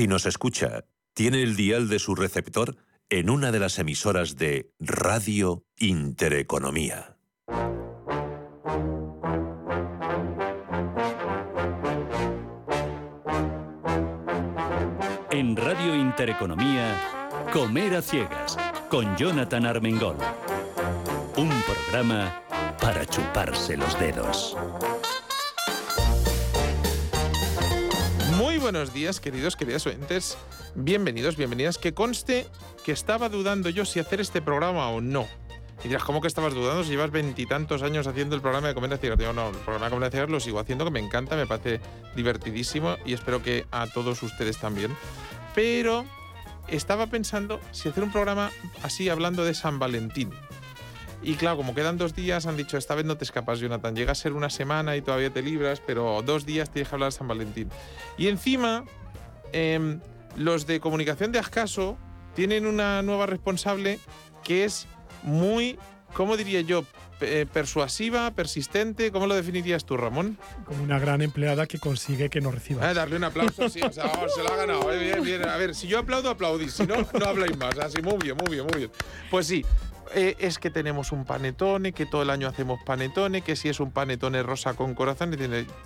Si nos escucha, tiene el dial de su receptor en una de las emisoras de Radio Intereconomía. En Radio Intereconomía, Comer a Ciegas, con Jonathan Armengol. Un programa para chuparse los dedos. Buenos días, queridos, queridas oyentes. Bienvenidos, bienvenidas. Que conste que estaba dudando yo si hacer este programa o no. Y dirás, ¿cómo que estabas dudando si llevas veintitantos años haciendo el programa de Comer Ciegas? Digo, no, el programa de Comer Ciegas lo sigo haciendo, que me encanta, me parece divertidísimo y espero que a todos ustedes también. Pero estaba pensando si hacer un programa así hablando de San Valentín. Y claro, como quedan dos días, han dicho, esta vez no te escapas, Jonathan. Llega a ser una semana y todavía te libras, pero dos días tienes que hablar de San Valentín. Y encima, em, los de comunicación de Ascaso tienen una nueva responsable que es muy, ¿cómo diría yo? Eh, persuasiva, persistente. ¿Cómo lo definirías tú, Ramón? Como una gran empleada que consigue que nos reciba. Ah, darle un aplauso, sí, o sea, vamos, se lo ha ganado. eh, Bien, bien. A ver, si yo aplaudo, aplaudís. Si no, no habláis más. Así, muy bien, muy bien, muy bien. Pues sí. Eh, es que tenemos un panetone, que todo el año hacemos panetone, que si es un panetone rosa con corazón,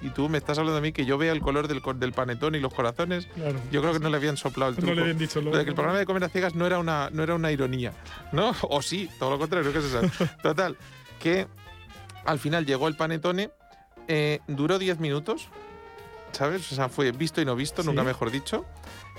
y, tú me estás hablando a mí que yo vea el color del, del panetone y los corazones. Claro. Yo creo que no le habían soplado el truco. No le habían dicho lo- Lo de que el programa de comer a ciegas no era una, no era una ironía, ¿no? O sí, todo lo contrario, ¿qué se sabe? Total, que al final llegó el panetone, eh, duró 10 minutos, ¿sabes? O sea, fue visto y no visto, Sí. nunca mejor dicho.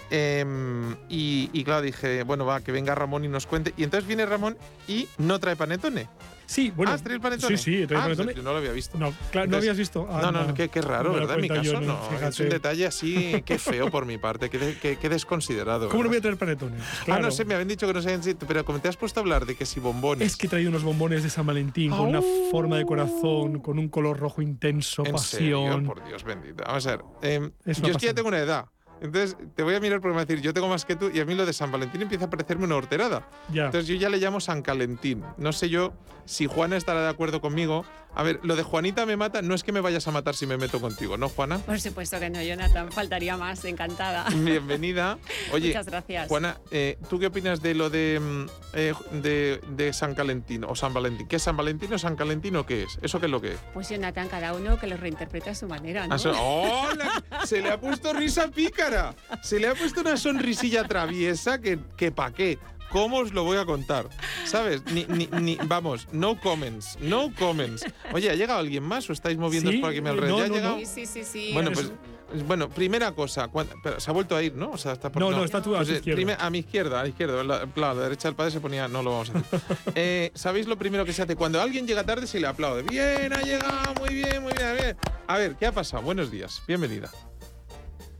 Em, y, y claro, dije, bueno, va, que venga Ramón y nos cuente. Y entonces viene Ramón y no trae panetone. Sí, bueno. ¿Ah, trae el panetone? Sí, sí, trae Ah, panetone. yo no lo había visto. No, claro, ¿no habías visto? Ah, No, no, qué, qué raro, ¿verdad? En mi yo, caso, no, no. Es un detalle así, qué feo por mi parte, qué, qué- qué desconsiderado. ¿Cómo no voy a traer panetone? Pues Ah, no sé, me habían dicho que no sabían si. Pero como te has puesto a hablar de que si bombones. Es que he traído unos bombones de San Valentín con una forma de corazón, con un color rojo intenso, ¿En serio? pasión. Por Dios bendito. Vamos a ver. em, Es yo es que ya tengo una edad. Entonces te voy a mirar porque me va a decir, yo tengo más que tú y a mí lo de San Valentín empieza a parecerme una horterada. Ya. Entonces yo ya le llamo San Calentín. No sé yo si Juana estará de acuerdo conmigo. A ver, lo de Juanita me mata, no es que me vayas a matar si me meto contigo, ¿no, Juana? Por supuesto que no, Jonathan. Faltaría más. Encantada. Bienvenida. Oye, Muchas gracias. Juana, eh, ¿tú qué opinas de lo de, mm, eh, de, de San Calentino o San Valentín? ¿Qué es San Valentín o San Calentino qué es? ¿Eso qué es lo que es? Pues Jonathan, cada uno que lo reinterprete a su manera, ¿no? Ah, so- ¡Hola! Se le ha puesto risa pícara. Se le ha puesto una sonrisilla traviesa que, que pa' qué. ¿Cómo os lo voy a contar? ¿Sabes? Ni, ni, ni- vamos, no comments, no comments. Oye, ¿ha llegado alguien más o estáis moviendo Sí, por aquí mi alrededor? no, ¿Ya ha no, llegado? Sí, sí, sí, sí. Bueno, Es- pues, bueno, primera cosa, pero se ha vuelto a ir, ¿no? O sea, está por No, no, está tú a Pues, tu eh, izquierda. a mi izquierda, a la izquierda. La, la derecha del padre se ponía, no lo vamos a hacer. Eh, ¿Sabéis lo primero que se hace? Cuando alguien llega tarde se le aplaude. Bien, ha llegado, muy bien, muy bien, bien. A ver, ¿qué ha pasado? Buenos días, bienvenida.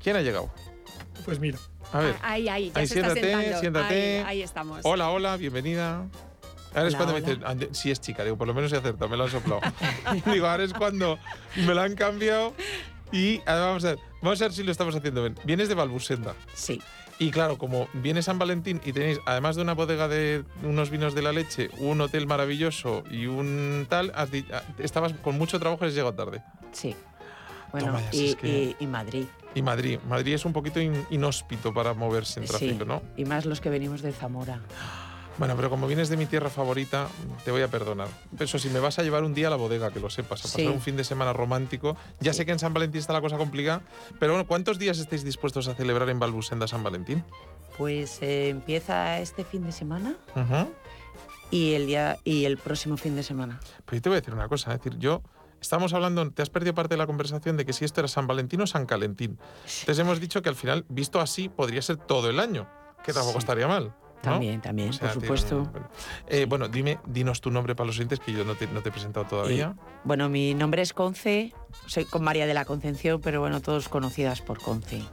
¿Quién ha llegado? Pues mira. A ver. Ahí, ahí, ya Ahí, se está siéntate, sentando. siéntate. Ahí, ahí estamos. Hola, hola, bienvenida. Ahora es Hola, cuando me hola. dicen, "Ah, de- sí es chica, digo, por lo menos se acerta, me lo han soplado. digo, ahora es cuando me lo han cambiado y ahora vamos a ver, vamos a ver si lo estamos haciendo bien. Vienes de Balbusenda. Sí. Y claro, como viene San Valentín y tenéis, además de una bodega de unos vinos de la leche, un hotel maravilloso y un tal, has ah, estabas con mucho trabajo y has llegado tarde. Sí. Bueno, Toma y, es que- y- y Madrid. Y Madrid, Madrid es un poquito in- inhóspito para moverse en tráfico, sí. ¿no? Y más los que venimos de Zamora. Bueno, pero como vienes de mi tierra favorita, te voy a perdonar. Eso sí, me vas a llevar un día a la bodega, que lo sepas, a pasar Sí. un fin de semana romántico. Ya sé que en San Valentín está la cosa complicada, pero bueno, ¿cuántos días estáis dispuestos a celebrar en Balbusenda San Valentín? Pues eh, empieza este fin de semana Ujú. y el día y el próximo fin de semana. Pero yo te voy a decir una cosa, es decir, yo estamos hablando, te has perdido parte de la conversación de que si esto era San Valentín o San Calentín. Entonces hemos dicho que al final, visto así, podría ser todo el año, que tampoco Sí. estaría mal. ¿no? También, también, O sea, por supuesto. bueno. Eh, bueno, dime, dinos tu nombre para los oyentes que yo no te, no te he presentado todavía. Bueno, mi nombre es Conce, soy con María de la Concepción, pero bueno, todos conocidas por Conce.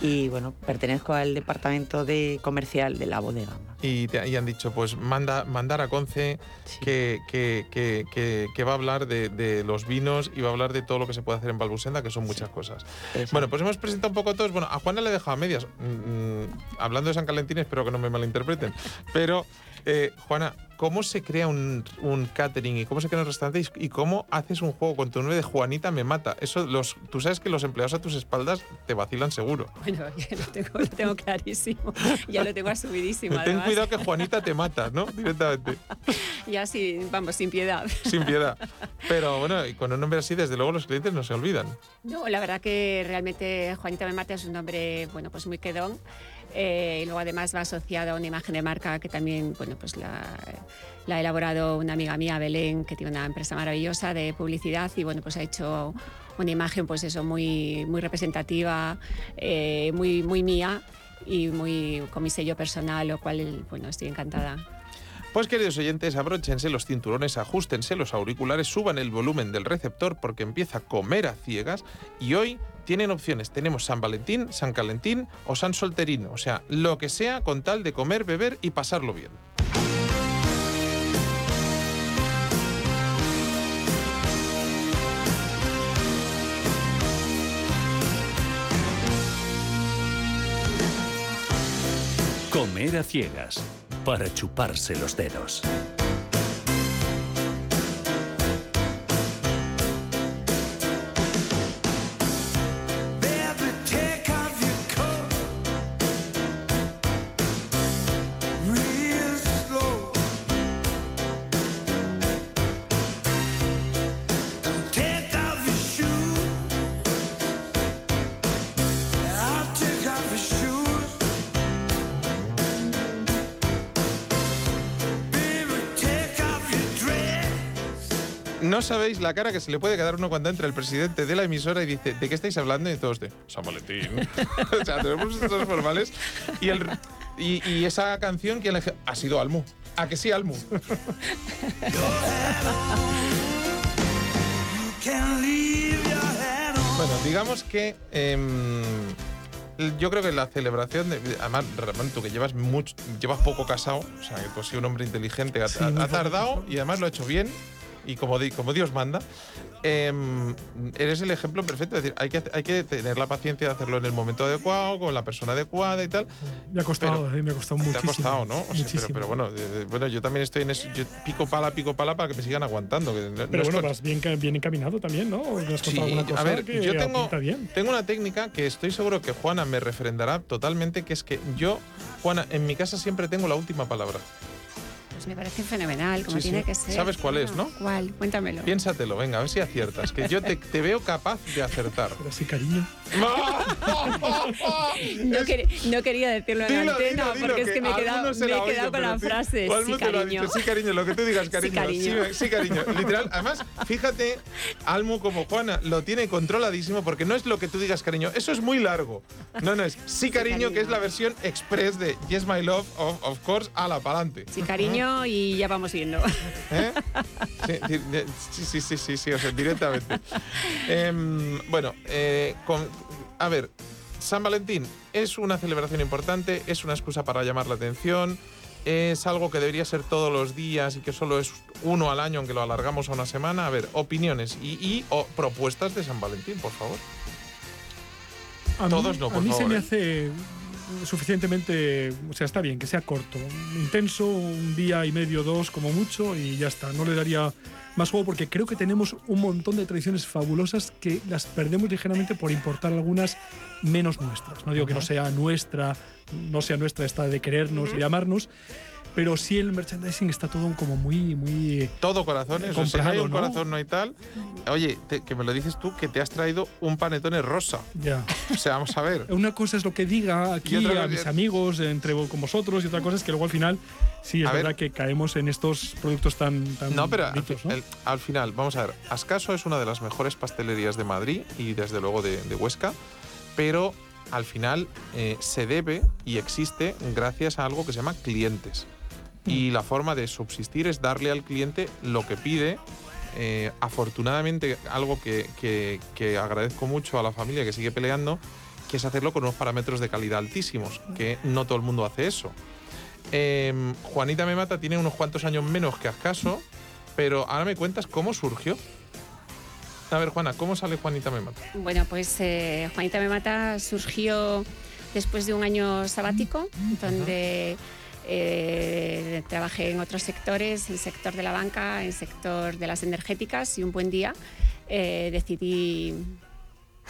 Y bueno, pertenezco al departamento de comercial de la bodega. y, te- y han dicho, pues manda, mandar a Conce Sí. que, que- que- va a hablar de, de los vinos y va a hablar de todo lo que se puede hacer en Balbusenda, que son muchas cosas. Bueno, pues hemos presentado un poco todos. Bueno, a Juana le he dejado a medias. Mm, mm, hablando de San Calentín, espero que no me malinterpreten. Pero, eh, Juana, cómo se crea un, un catering y cómo se crea un restaurante y, y cómo haces un juego con tu nombre de Juanita me mata. Eso, los, tú sabes que los empleados a tus espaldas te vacilan seguro. Bueno, ya lo tengo, lo tengo clarísimo. Ya lo tengo asumidísimo. Ten además. cuidado que Juanita te mata, ¿no? Directamente, Ya sí, vamos, sin piedad. sin piedad. Pero bueno, y con un nombre así, desde luego los clientes no se olvidan. No, la verdad que realmente Juanita Me Mata es un nombre, bueno, pues muy quedón. Eh, y luego además va asociado a una imagen de marca que también, bueno, pues la, la ha elaborado una amiga mía, Belén, que tiene una empresa maravillosa de publicidad y bueno, pues ha hecho una imagen, pues eso, muy, muy representativa, eh, muy, muy mía y muy con mi sello personal, lo cual, bueno, estoy encantada. Pues queridos oyentes, abróchense los cinturones, ajustense los auriculares, suban el volumen del receptor porque empieza a comer a ciegas y hoy tienen opciones. Tenemos San Valentín, San Calentín o San Solterino, o sea, lo que sea con tal de comer, beber y pasarlo bien. Comer a ciegas para chuparse los dedos. Sabéis la cara que se le puede quedar uno cuando entra el presidente de la emisora y dice, ¿de qué estáis hablando? Y todos de San Valentín. o sea, tenemos estos formales. Y, el, y, y esa canción, ¿quién la elige? Ha sido Almu. ¿A que sí, Almu? Bueno, digamos que em, yo creo que la celebración, de, además, Ramón, tú que llevas mucho, llevas poco casado, o sea, que tú has sido un hombre inteligente, ha, Sí, ha- tardado y además lo ha hecho bien y como, di- como Dios manda. em, eres el ejemplo perfecto, es decir, hay que, hay que tener la paciencia de hacerlo en el momento adecuado, con la persona adecuada y tal. Me ha costado, eh, me ha costado Te muchísimo. ha costado, ¿no? O sea, pero, pero bueno, bueno, yo también estoy en eso, yo pico pala, pico pala para que me sigan aguantando. que no- no Pero es bueno, vas bien, bien encaminado también, ¿no? Has Sí, cosa a ver, que yo tengo, bien. tengo una técnica que estoy seguro que Juana me refrendará totalmente, que es que yo, Juana, en mi casa siempre tengo la última palabra. Pues me parece fenomenal, como Sí, sí. tiene que ser. ¿Sabes cuál es, no? ¿Cuál? Cuéntamelo. Piénsatelo, venga, a ver si aciertas, que yo te, te veo capaz de acertar. Pero sí, cariño. No, quer- no quería decirlo en Dilo, antena dilo, dilo, porque es que me he quedado, me he oído, con la frase. Sí, cariño. sí, cariño, lo que tú digas, cariño. cariño. Sí, sí, cariño. Literal, además, fíjate, Almu como Juana lo tiene controladísimo porque no es lo que tú digas, cariño. Eso es muy largo. No, no, es sí, cariño, que es la versión express de Yes, my love, of, of course, a la pa'lante. Sí, cariño, y ya vamos viendo. ¿Eh? Sí, sí, sí, sí, sí, o sea, directamente. Em, bueno, eh, con- a ver, San Valentín es una celebración importante, es una excusa para llamar la atención, es algo que debería ser todos los días y que solo es uno al año, aunque lo alargamos a una semana. A ver, opiniones y, y o propuestas de San Valentín, por favor. A mí- Todos no, por A mí favor, se me ¿eh? hace suficientemente, o sea, está bien, que sea corto, intenso, un día y medio, dos como mucho y ya está. No le daría más juego porque creo que tenemos un montón de tradiciones fabulosas que las perdemos ligeramente por importar algunas menos nuestras. No digo que no sea nuestra, no sea nuestra esta de querernos y de amarnos, pero sí el merchandising está todo como muy, muy... Todo corazones, o sea, si no hay Comprado, un ¿no? corazón no hay tal. Oye, te- que me lo dices tú, que te has traído un panetone rosa. Ya. O sea, vamos a ver. Una cosa es lo que diga aquí a mis amigos, entre con vosotros, y otra cosa es que luego al final sí es A ver. verdad que caemos en estos productos tan, tan No, pero al, ¿no? el- al final, vamos a ver, Ascaso es una de las mejores pastelerías de Madrid y desde luego de, de Huesca, pero al final eh, se debe y existe gracias a algo que se llama clientes. Y la forma de subsistir es darle al cliente lo que pide. Eh, afortunadamente, algo que, que- que agradezco mucho a la familia que sigue peleando, que es hacerlo con unos parámetros de calidad altísimos, que no todo el mundo hace eso. Em, Juanita Me Mata tiene unos cuantos años menos que Ascaso, pero ahora me cuentas cómo surgió. A ver, Juana, ¿cómo sale Juanita Me Mata? Bueno, pues eh, Juanita Me Mata surgió después de un año sabático, donde Eh, trabajé en otros sectores, en el sector de la banca, en el sector de las energéticas y un buen día eh, decidí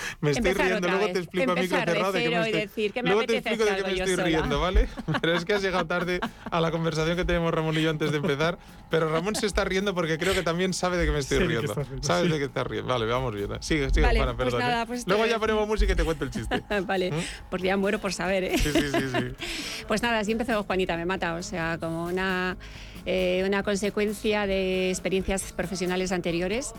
Me estoy Empezar riendo, luego vez. te explico a micro Empezar de cerrado de que me estoy, decir que me luego te explico de que me estoy sola. riendo, ¿vale? Pero es que has llegado tarde a la conversación que tenemos Ramón y yo antes de empezar, pero Ramón se está riendo porque creo que también sabe de que me estoy que riendo. riendo, Sabes sí. de que estás riendo. Vale, vamos bien. Sigue, sigue, Vale, Juana, pues perdón. ¿eh? nada, pues luego te- ya ponemos música y te cuento el chiste. vale, pues ya muero por saber, ¿eh? Sí, sí, sí, sí. Pues nada, así empezó Juanita Me Mata, o sea, como una, eh, una consecuencia de experiencias profesionales anteriores.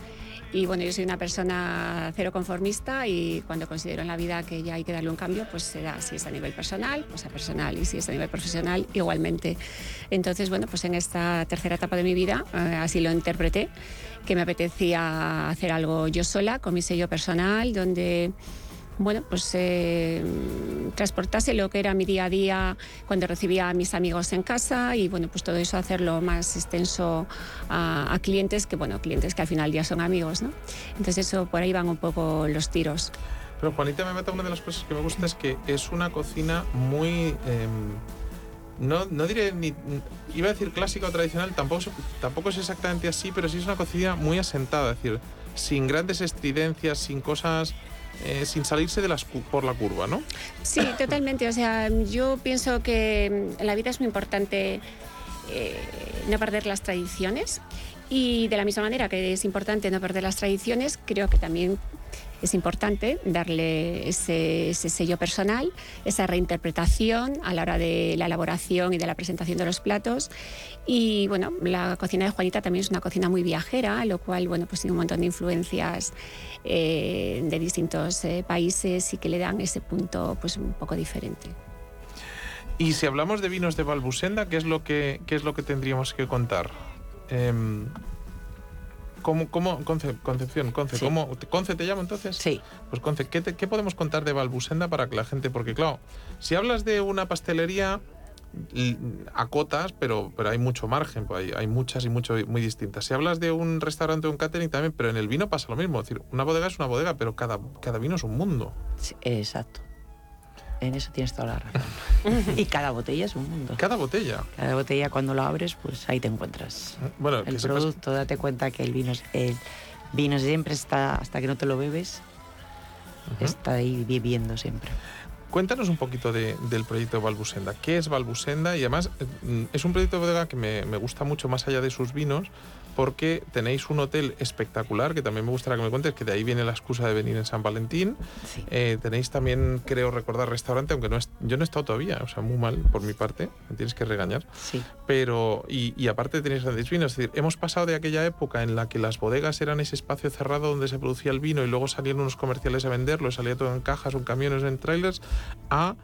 Y bueno, yo soy una persona cero conformista y cuando considero en la vida que ya hay que darle un cambio, pues se da, si es a nivel personal, pues a personal, y si es a nivel profesional, igualmente. Entonces, bueno, pues en esta tercera etapa de mi vida, eh, así lo interpreté, que me apetecía hacer algo yo sola, con mi sello personal, donde bueno, pues eh, transportase lo que era mi día a día cuando recibía a mis amigos en casa y bueno, pues todo eso hacerlo más extenso a, clientes que, bueno, clientes que al final ya son amigos, ¿no? Entonces eso, por ahí van un poco los tiros. Pero Juanita me mata una de las cosas que me gusta es que es una cocina muy. em, no, no diré ni. Iba a decir clásica o tradicional, tampoco, tampoco es exactamente así, pero sí es una cocina muy asentada, es decir, sin grandes estridencias, sin cosas. Eh, sin salirse de las por la curva, ¿no? Sí, totalmente. O sea, yo pienso que mm, en la vida es muy importante eh, no perder las tradiciones y de la misma manera que es importante no perder las tradiciones, creo que también es importante darle ese, ese sello personal, esa reinterpretación a la hora de la elaboración y de la presentación de los platos. Y bueno, la cocina de Juanita también es una cocina muy viajera, lo cual bueno, pues tiene un montón de influencias eh, de distintos eh, países y que le dan ese punto pues un poco diferente. Y si hablamos de vinos de Balbusenda, ¿qué es lo que, qué es lo que tendríamos que contar? Em, ¿Cómo, cómo, Conce- Concepción, Conce, Sí. ¿cómo, Conce te llamo entonces? Sí. Pues Conce, ¿qué, te- qué podemos contar de Balbusenda para que la gente, porque claro, si hablas de una pastelería, acotas, pero, pero hay mucho margen, pues hay, hay muchas y mucho, muy distintas. Si hablas de un restaurante o un catering también, pero en el vino pasa lo mismo, es decir, una bodega es una bodega, pero cada, cada vino es un mundo. Sí, exacto. En eso tienes toda la razón. y cada botella es un mundo. Cada botella. Cada botella cuando la abres, pues ahí te encuentras. Bueno, El producto, date cuenta que el vino, el vino siempre está, hasta que no te lo bebes, está ahí viviendo siempre. Cuéntanos un poquito de- del proyecto Balbusenda. ¿Qué es Balbusenda? Y además eh, es un proyecto de bodega que me, me gusta mucho más allá de sus vinos porque tenéis un hotel espectacular que también me gustaría que me cuentes, que de ahí viene la excusa de venir en San Valentín. Sí. Eh, tenéis también, creo recordar, restaurante, aunque no es, yo no he estado todavía, o sea, muy mal por mi parte, me tienes que regañar. sí. Pero, y, y aparte tenéis grandes vinos, es decir, hemos pasado de aquella época en la que las bodegas eran ese espacio cerrado donde se producía el vino y luego salían unos comerciales a venderlo, salía todo en cajas en camiones en trailers, a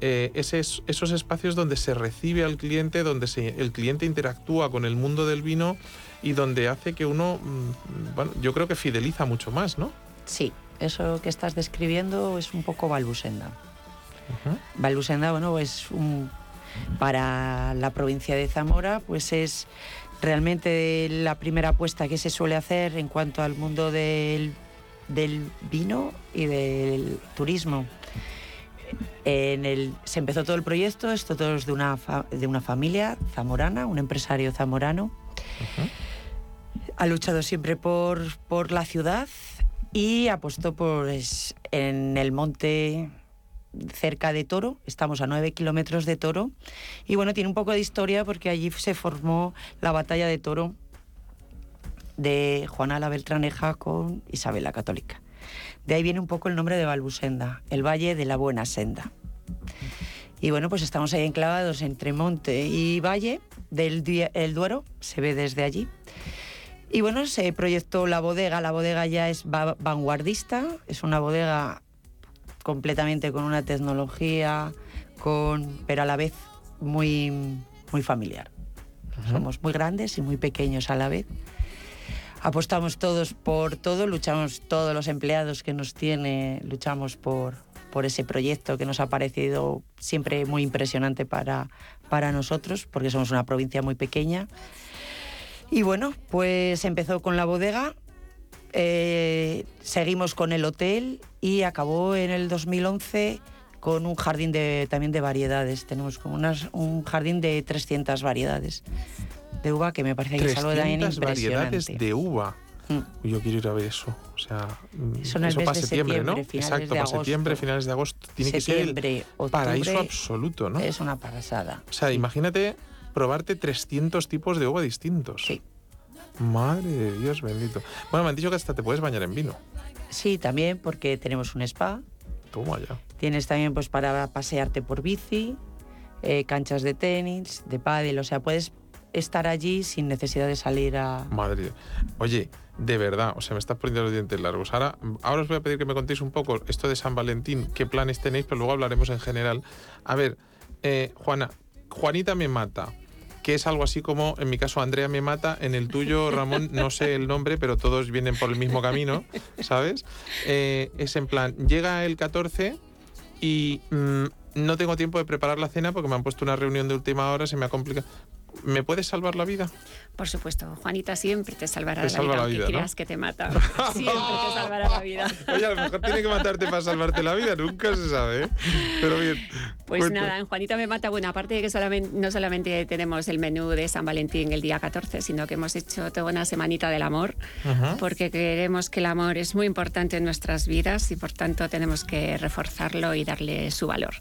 eh, ese- esos espacios donde se recibe al cliente, donde se- el cliente interactúa con el mundo del vino y donde hace que uno, mm, bueno, yo creo que fideliza mucho más, ¿no? Sí, eso que estás describiendo es un poco Balbusenda. Ujú. Balbusenda, bueno, es un, para la provincia de Zamora, pues es realmente la primera apuesta que se suele hacer en cuanto al mundo del, del vino y del turismo. En el, se empezó todo el proyecto, esto todo es de una, fa- de una familia zamorana, un empresario zamorano. Ha luchado siempre por, por la ciudad y apostó por es, en el monte cerca de Toro, estamos a 9 kilómetros de Toro, y bueno, tiene un poco de historia porque allí se formó la batalla de Toro de Juana la Beltraneja con Isabel la Católica. De ahí viene un poco el nombre de Balbusenda, el Valle de la Buena Senda. Y bueno, pues estamos ahí enclavados entre monte y valle del el Duero, se ve desde allí. Y bueno, se proyectó la bodega, la bodega ya es va- vanguardista, es una bodega completamente con una tecnología, con, pero a la vez muy, muy familiar. Somos muy grandes y muy pequeños a la vez. Apostamos todos por todo, luchamos todos los empleados que nos tiene, luchamos por, por ese proyecto que nos ha parecido siempre muy impresionante para, para nosotros, porque somos una provincia muy pequeña. Y bueno, pues empezó con la bodega, eh, seguimos con el hotel y acabó en el 2011 con un jardín de, también de variedades. Tenemos como unas, un jardín de 300 variedades de uva que me parece que es algo también 300 variedades impresionante. de uva. Mm. Yo quiero ir a ver eso. O sea, mm, Son eso para septiembre, ¿no? Exacto, para septiembre, finales de agosto. Tiene que ser el paraíso absoluto, ¿no? Es una pasada. O sea, imagínate probarte 300 tipos de uva distintos. Sí. Madre de Dios bendito. Bueno, me han dicho que hasta te puedes bañar en vino. Sí, también porque tenemos un spa. Toma ya. Tienes también pues para pasearte por bici, eh, canchas de tenis, de pádel, o sea, puedes estar allí sin necesidad de salir a... Madre. Oye, de verdad, o sea, me estás poniendo los dientes largos. Ahora, ahora os voy a pedir que me contéis un poco esto de San Valentín, qué planes tenéis, pero luego hablaremos en general. A ver, eh, Juana, Juanita me mata, que es algo así como, en mi caso, Andrea me mata, en el tuyo, Ramón, no sé el nombre, pero todos vienen por el mismo camino, ¿sabes? Eh, es en plan, llega el 14 y mm, no tengo tiempo de preparar la cena porque me han puesto una reunión de última hora, se me ha complicado. ¿Me puedes salvar la vida? Por supuesto, Juanita siempre te salvará Te la salva vida, la aunque vida, ¿no? creas que te mata. Siempre te salvará la vida. Oye, a lo mejor tiene que matarte para salvarte la vida, nunca se sabe, ¿eh? Pero bien. Pues cuenta. nada, en Juanita me mata, bueno, aparte de que solamente, no solamente tenemos el menú de San Valentín el día 14, sino que hemos hecho toda una semanita del amor, Ajá. porque creemos que el amor es muy importante en nuestras vidas y por tanto tenemos que reforzarlo y darle su valor.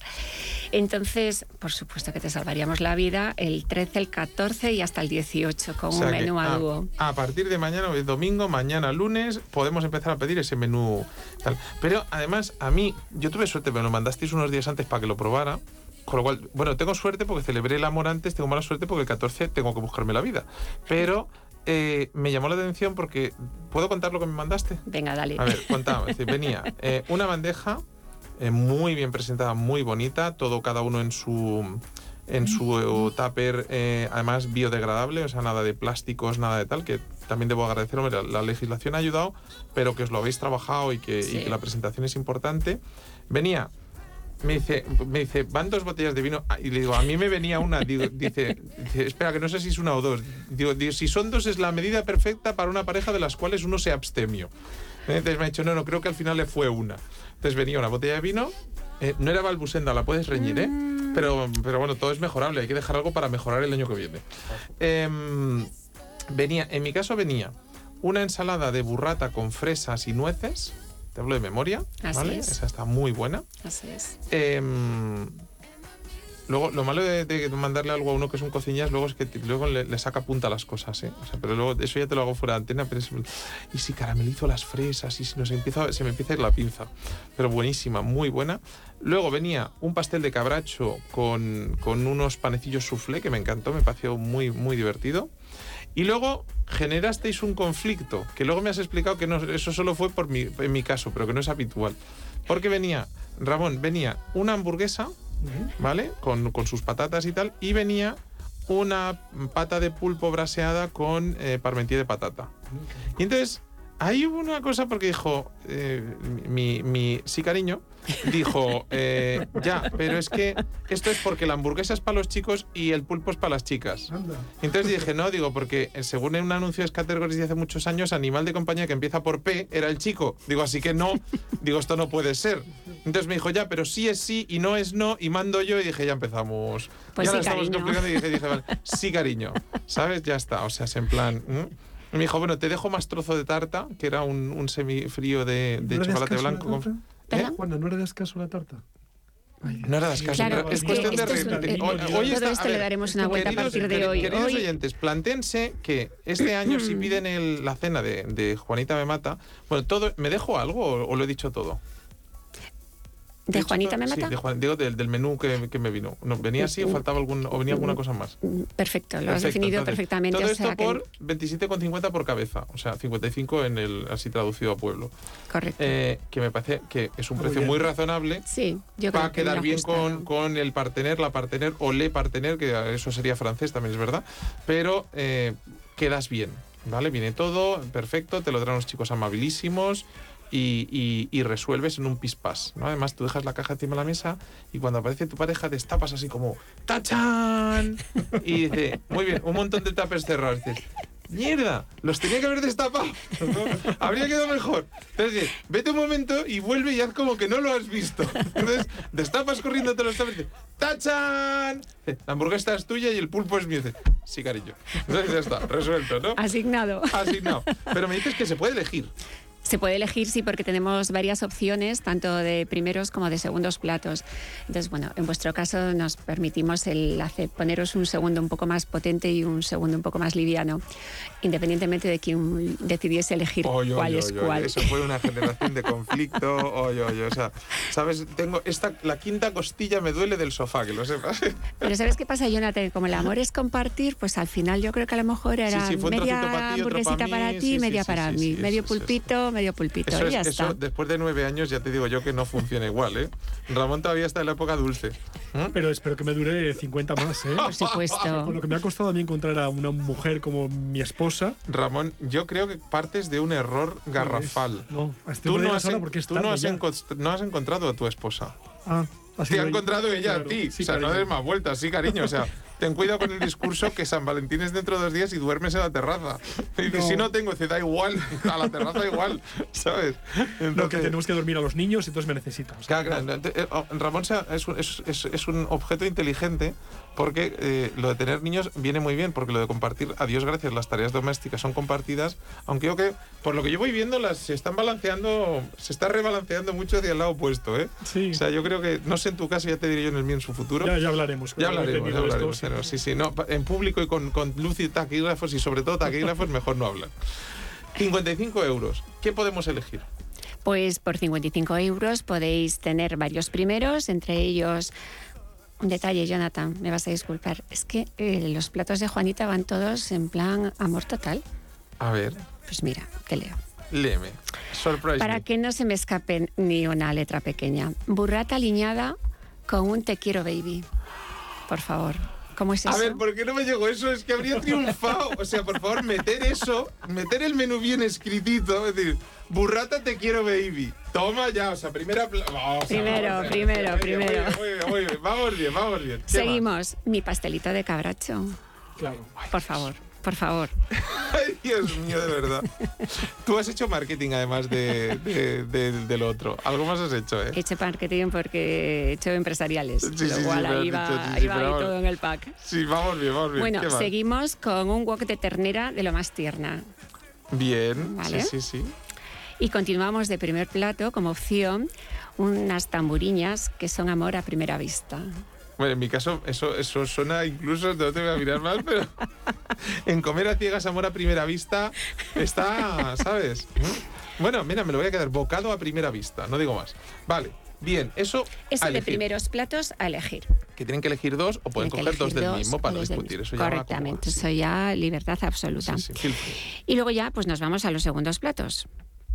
Entonces, por supuesto que te salvaríamos la vida el 13, el 14 y hasta el 18 con O sea un menú a dúo. a partir de mañana, hoy es domingo, mañana lunes, podemos empezar a pedir ese menú. Tal. Pero además, a mí, yo tuve suerte, me lo mandasteis unos días antes para que lo probara. Con lo cual, bueno, tengo suerte porque celebré el amor antes, tengo mala suerte porque el 14 tengo que buscarme la vida. Pero eh, me llamó la atención porque. ¿Puedo contar lo que me mandaste? Venga, dale. A ver, contaba. decir, venía eh, una bandeja eh, muy bien presentada, muy bonita, todo cada uno en su en su eh, tupper, eh, además biodegradable, o sea, nada de plásticos, nada de tal, que también debo agradecer, hombre, la, la legislación ha ayudado, pero que os lo habéis trabajado y que, y Sí. que la presentación es importante. Venía, me dice, me dice, van dos botellas de vino, Ah, y le digo, a mí me venía una, digo, dice, dice, espera, que no sé si es una o dos. Digo, digo, si son dos es la medida perfecta para una pareja de las cuales uno se abstemio. Entonces me ha dicho, no, no, creo que al final le fue una. Entonces venía una botella de vino, eh, no era balbusenda, la puedes reñir, ¿eh? Pero, pero bueno, todo es mejorable, hay que dejar algo para mejorar el año que viene. Em, venía, en mi caso venía una ensalada de burrata con fresas y nueces, te hablo de memoria, Así ¿vale? es. Esa está muy buena. Así es. Em, luego, lo malo de, de mandarle algo a uno que es un cocinillas luego es que te- luego le, le saca punta a las cosas, ¿eh? O sea, pero luego eso ya te lo hago fuera de antena, pero es- y si caramelizo las fresas y si nos empieza, se me empieza a ir la pinza. Pero buenísima, muy buena. Luego venía un pastel de cabracho con, con unos panecillos soufflé que me encantó, me pareció muy, muy divertido. Y luego generasteis un conflicto, que luego me has explicado que no, eso solo fue por mi, en mi caso, pero que no es habitual. Porque venía, Ramón, venía una hamburguesa, ¿vale? Con, con sus patatas y tal, y venía una pata de pulpo braseada con eh, parmentier de patata. Y entonces, ahí hubo una cosa porque dijo, eh, mi, mi sí cariño, dijo, eh, ya, pero es que esto es porque la hamburguesa es para los chicos y el pulpo es para las chicas. Anda. Entonces dije, no, digo, porque eh, según en un anuncio de Scattergories de hace muchos años, animal de compañía que empieza por P era el chico. Digo, así que no, digo, esto no puede ser. Entonces me dijo, ya, pero sí es sí y no es no, y mando yo, y dije, ya empezamos. Pues ya sí, la estamos cariño. complicando, y dije, dije, vale, sí, cariño, ¿sabes? Ya está, o sea, es en plan. Me dijo, bueno, te dejo más trozo de tarta, que era un, un semifrío de, de ¿No chocolate caso a la blanco. con- tarta? ¿Eh? Juana, ¿no le das caso a la tarta? No le das caso, Claro, es, cuestión de esto es eh, hoy- todo esto le daremos una vuelta a queridos- partir de hoy. Queridos Hoy- oyentes, plantéense que este año si piden el- la cena de, de Juanita me mata, bueno, todo, ¿me dejo algo o, o lo he dicho todo? ¿He ¿De dicho Juanita me Sí, mata? de Juan- digo del, del menú que, que me vino. No, ¿Venía así o faltaba algún, o venía alguna cosa más? Mm, Perfecto, lo has Perfecto, definido entonces, perfectamente. Todo o sea esto que- por 27,50 por cabeza, o sea, 55 en el así traducido a pueblo. Correcto. Eh, que me parece que es un Muy precio bien. muy razonable sí, yo creo para que quedar muy bien con, con el partener, la partener o le partener, que eso sería francés también es verdad, pero eh, quedas bien, ¿vale? Viene todo, perfecto, te lo traen los chicos amabilísimos y, y- y resuelves en un pispás, ¿no? Además tú dejas la caja encima de la mesa y cuando aparece tu pareja destapas así como ¡Tachán! Y dice, muy bien, un montón de tapes cerrados. Dices, ¡Mierda! Los tenía que haber destapado. Habría quedado mejor. Entonces, vete un momento y vuelve y haz como que no lo has visto. Entonces, destapas corriendo, te lo destapas y dices, ¡Tachan! La hamburguesa es tuya y el pulpo es mío. Y dices, sí, cariño. Entonces ya está, resuelto, ¿no? Asignado. Asignado. Pero me dices que se puede elegir. Se puede elegir, sí, porque tenemos varias opciones, tanto de primeros como de segundos platos. Entonces, bueno, en vuestro caso nos permitimos el hacer, poneros un segundo un poco más potente y un segundo un poco más liviano, independientemente de quién decidiese elegir Oy, oy, cuál oy, es oy, cuál. Eso fue una generación de conflicto. Oy, oy, o sea, sabes, tengo esta la quinta costilla me duele del sofá, que lo sepas. Pero ¿sabes qué pasa, Jonathan? Como el amor es compartir, pues al final yo creo que a lo mejor era sí, trocito media para ti, otro hamburguesita para ti, sí, media sí, para sí, mí, sí, medio pulpito, medio pulpito, Eso, y ya es, está. eso, después de nueve años, ya te digo yo que no funciona igual, ¿eh? Ramón todavía está en la época dulce. ¿Mm? Pero espero que me dure 50 más, ¿eh? Por supuesto. Con lo que me ha costado a mí encontrar a una mujer como mi esposa. Ramón, yo creo que partes de un error garrafal. No, estoy Tú, no has, tú no, has no has encontrado a tu esposa. Ah, ha Te ha encontrado ella Claro, a ti. sí, o sea, no des más vueltas, sí, cariño. O sea, ten cuidado con el discurso que San Valentín es dentro de dos días y duermes en la terraza. Y No. si no tengo, dice, da igual, a la terraza igual, ¿sabes? No, que Entonces- tenemos que dormir a los niños, entonces me necesitas. Claro, no, te- eh, oh, Ramón es un objeto inteligente porque eh, lo de tener niños viene muy bien, porque lo de compartir, a Dios gracias, las tareas domésticas son compartidas, aunque yo que, por lo que yo voy viendo, las se están balanceando, se está rebalanceando mucho hacia el lado opuesto, ¿eh? Sí. O sea, yo creo que, no sé en tu caso, ya te diré yo en el mío en su futuro. Ya, ya hablaremos. Ya hablaremos, ya hablaremos. esto, pero sí, sí, no, en público y con, con luz y taquígrafos y sobre todo taquígrafos, mejor no hablar. 55 euros. ¿Qué podemos elegir? Pues por 55 euros podéis tener varios primeros, entre ellos un detalle, Jonathan, me vas a disculpar. Es que eh, los platos de Juanita van todos en plan amor total. A ver, Pues mira, te leo. léeme. Surprise. Para me. que no se me escape ni una letra pequeña. Burrata aliñada con un te quiero baby. Por favor. ¿Cómo es eso? A ver, ¿por qué no me llegó eso? Es que habría triunfado. O sea, por favor, meter eso, meter el menú bien escritito, es decir, burrata te quiero baby. Toma ya, o sea, primera... Primero, vamos, primero, muy bien, primero. Muy bien, muy bien, vamos bien, vamos bien. Seguimos. Mi pastelito de cabracho. Claro. Por favor, por favor. Ay, Dios mío, de verdad. Tú has hecho marketing además de, de- de- del otro. Algo más has hecho, ¿eh? He hecho marketing porque he hecho empresariales. Sí, lo sí, sí, cual ahí va, dicho, ahí va vamos. todo en el pack. Sí, vamos bien, vamos bien. Bueno, seguimos con un wok de ternera de lo más tierna. Bien, Vale. sí, sí, sí. Y continuamos de primer plato como opción unas tamburiñas que son amor a primera vista. Bueno, en mi caso, eso, eso suena incluso, no te voy a mirar más, pero en comer a ciegas amor a primera vista está, ¿sabes? Bueno, mira, me lo voy a quedar bocado a primera vista, no digo más. Vale, bien, eso, Eso de primeros platos a elegir. Que tienen que elegir dos o pueden Tienen coger dos del mismo para dos discutir. Eso ya Correctamente, eso ya libertad absoluta. Sí, sí. Y luego ya pues nos vamos a los segundos platos.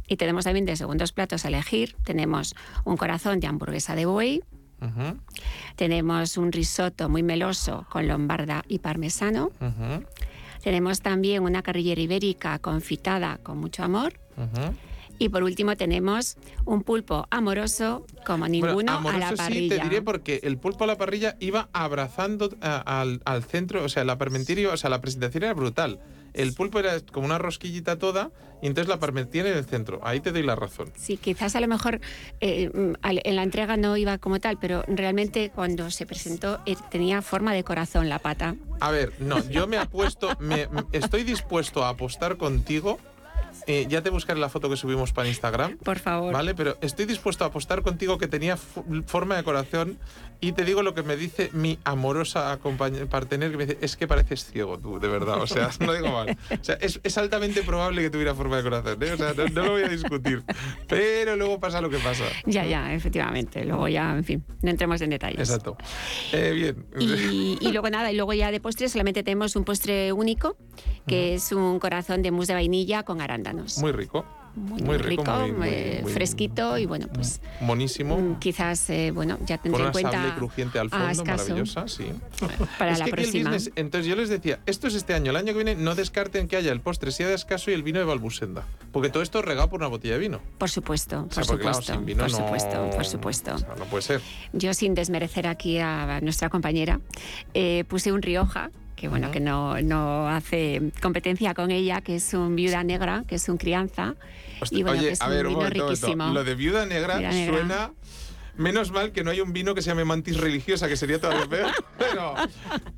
Y tenemos también de segundos platos a elegir. Tenemos un corazón de hamburguesa de buey, Ujú, tenemos un risotto muy meloso con lombarda y parmesano, ujú, tenemos también una carrillera ibérica confitada con mucho amor. ujú. Y por último tenemos un pulpo amoroso como ninguno Bueno, a amoroso la sí, parrilla. te diré porque el pulpo a la parrilla iba abrazando a- al, al centro, o sea, la o sea, la presentación era brutal. El pulpo era como una rosquillita toda y entonces la parmentiria en el centro. Ahí te doy la razón. Sí, quizás a lo mejor eh, mm, en la entrega no iba como tal, pero realmente cuando se presentó eh, tenía forma de corazón la pata. A ver, no, yo me apuesto, me, estoy dispuesto a apostar contigo. Eh, ya te buscaré la foto que subimos para Instagram. Por favor. Vale, pero estoy dispuesto a apostar contigo que tenía forma de corazón y te digo lo que me dice mi amorosa compañera, partener, que me dice, es que pareces ciego tú, de verdad, o sea, no digo mal. O sea, es, es altamente probable que tuviera forma de corazón, ¿eh? o sea, no, no lo voy a discutir, pero luego pasa lo que pasa. Ya, ya, efectivamente. Luego ya, en fin, no entremos en detalles. Exacto. Eh, bien. Y, y luego nada, y luego ya de postre solamente tenemos un postre único, que es un corazón de mousse de vainilla con arándanos. Muy rico. Muy, rico, rico, muy- muy- muy- fresquito y bueno, pues Monísimo. mm, quizás, eh, bueno, ya tendré en cuenta sable crujiente al fondo, maravillosa, sí. para es la que el business- entonces yo les decía, esto es este año, el año que viene no descarten que haya el postre sea de escaso y el vino de Balbusenda, porque todo esto es regado por una botella de vino. Por supuesto, O sea, por porque, supuesto, vino por no- supuesto, por supuesto. o sea, no puede ser. Yo sin desmerecer aquí a nuestra compañera, eh, puse un Rioja que bueno, que no, no hace competencia con ella, que es un viuda negra, que es un crianza. Hostia, y bueno, que es a un ver, vino un momento. riquísimo. Lo de viuda negra, Viuda negra. suena. Menos mal que no hay un vino que se llame mantis religiosa, que sería todavía peor. Pero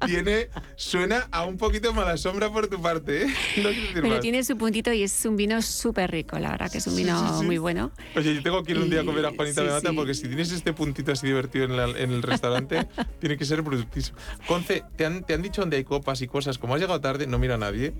tiene, suena a un poquito mala sombra por tu parte, ¿eh? No quiero decir Pero más. tiene su puntito y es un vino súper rico, la verdad, que es un vino sí, sí. muy bueno. Oye, yo tengo que ir un día a comer a Juanita sí, Me Mata sí. porque si tienes este puntito así divertido en, la- en el restaurante, tiene que ser brutísimo. Conce, ¿te han, ¿te han dicho dónde hay copas y cosas? Como has llegado tarde, no mira a nadie.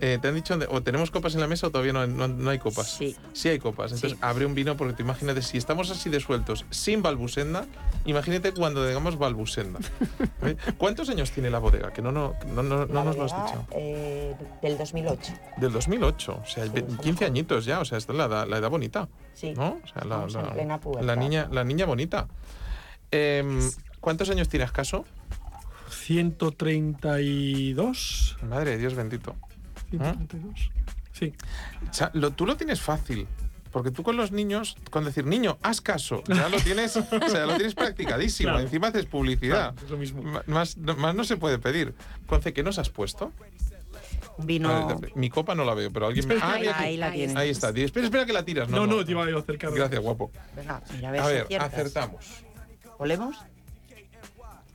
eh, ¿Te han dicho dónde, o tenemos copas en la mesa o todavía no, no- no hay copas? Sí. Sí hay copas. Entonces Sí. abre un vino porque te imagínate, si estamos así de sueltos, sin balbusenda, imagínate cuando digamos balbusenda. ¿Eh? ¿Cuántos años tiene la bodega? Que no, no, no, no, no nos lo has dicho. eh, del 2008. Del 2008, o sea, Sí, ve- somos 15 jóvenes. añitos ya, o sea, esta es la edad, la edad bonita. Sí. ¿no? O sea, la, Estamos en la- plena pubertad. la niña, la niña bonita. Em, ¿Cuántos años tienes, Caso? 132. Madre de Dios bendito. 132. Sí. O sea, lo- tú lo tienes fácil. Porque tú con los niños, con decir, niño, haz caso, ya lo tienes, o sea, lo tienes practicadísimo. Claro. Encima haces publicidad. Claro, es lo mismo. Más, no- más no se puede pedir. Conce, ¿qué nos has puesto? Vino. Ver, mi copa no la veo, pero alguien me. Ah, aquí. ahí la tienes. Ahí está. Espera, espera que la tiras. No, No, no, no, te iba a acercar. Gracias, guapo. Venga, mira, a ver, A si ver, aciertas. acertamos. ¿Olemos?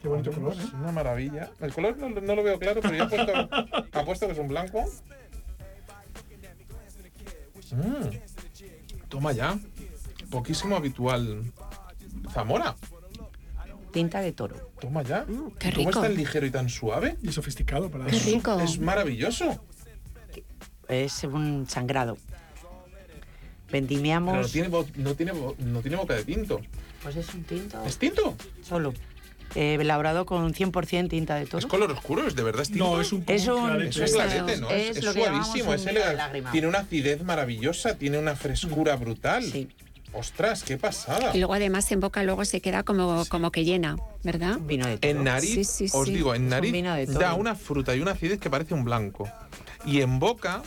Qué bonito color, ¿eh? Es una maravilla. El color no, no lo veo claro, pero yo apuesto, apuesto que es un blanco. Mm. Toma ya. Poquísimo habitual. Zamora. Tinta de toro. Toma ya. qué ¿Cómo es rico. tan ligero y tan suave? Y sofisticado para Qué eso. rico. Es maravilloso. Es un sangrado. Pero Vendimiamos. no tiene, bo- no, tiene, no tiene boca de tinto. Pues es un tinto. ¿Es tinto? Solo. Eh, elaborado con 100% tinta de ¿Es toro. color oscuro? ¿Es de verdad es tinto? No, es un, Es un- es Es clarete, ¿no? Es, es es suavísimo, un es elegante. Tiene una acidez maravillosa, tiene una frescura brutal. Sí. Ostras, qué pasada. Y luego además en boca luego se queda como, como que llena, ¿verdad? Un vino de toro. En nariz, Sí, sí, os sí. digo, en un nariz toro. da una fruta y una acidez que parece un blanco. Y en boca,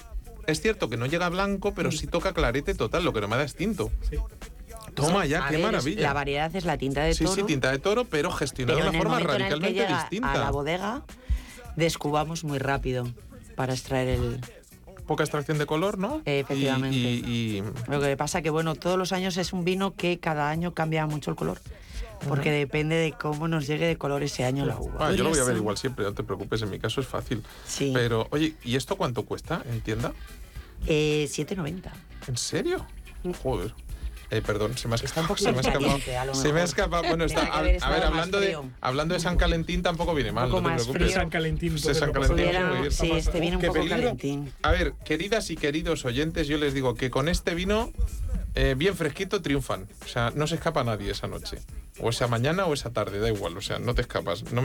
es cierto que no llega blanco, pero sí toca clarete total, lo que no me da es tinto. Sí. Toma ya, A qué ver, es- maravilla. La variedad es la tinta de sí, toro. sí, tinta de toro, pero gestionada de una forma radicalmente distinta. a la bodega, descubamos muy rápido para extraer el... Poca extracción de color, ¿no? Efectivamente. Y, y- y- Lo que pasa que, bueno, todos los años es un vino que cada año cambia mucho el color. Porque depende de cómo nos llegue de color ese año la uva. Ah, yo lo voy a ver igual siempre, no te preocupes, en mi caso es fácil. Sí. Pero, oye, ¿y esto cuánto cuesta en tienda? Eh, 7,90. ¿En serio? Joder. Eh, perdón, se me ha escapado. Se me ha escapado. Se me ha escapado. Bueno, está, a, ver, hablando de, hablando de San Calentín tampoco viene mal, no te preocupes. San Calentín. Se San Calentín, sí, este viene un poco calentín. A ver, queridas y queridos oyentes, yo les digo que con este vino eh, bien fresquito triunfan. O sea, no se escapa nadie esa noche. O esa mañana o esa tarde, da igual. O sea, no te escapas. No,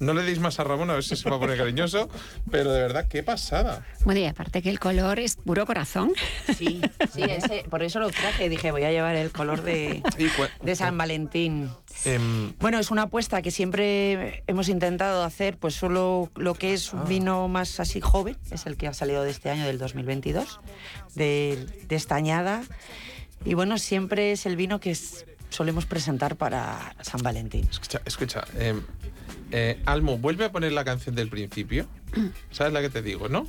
no le deis más a Ramón a ver si se va a poner cariñoso. Pero de verdad, qué pasada. Bueno, y aparte que el color es puro corazón. Sí, sí, ese- por eso lo traje. Dije, voy a llevar el color de, de San Valentín. em, Bueno, es una apuesta que siempre hemos intentado hacer, pues solo lo que es un vino más así joven, es el que ha salido de este año, del 2022, de, de esta añada. Y bueno, siempre es el vino que es- solemos presentar para San Valentín. Escucha, escucha. em, eh, Almo, vuelve a poner la canción del principio. ¿Sabes la que te digo, no?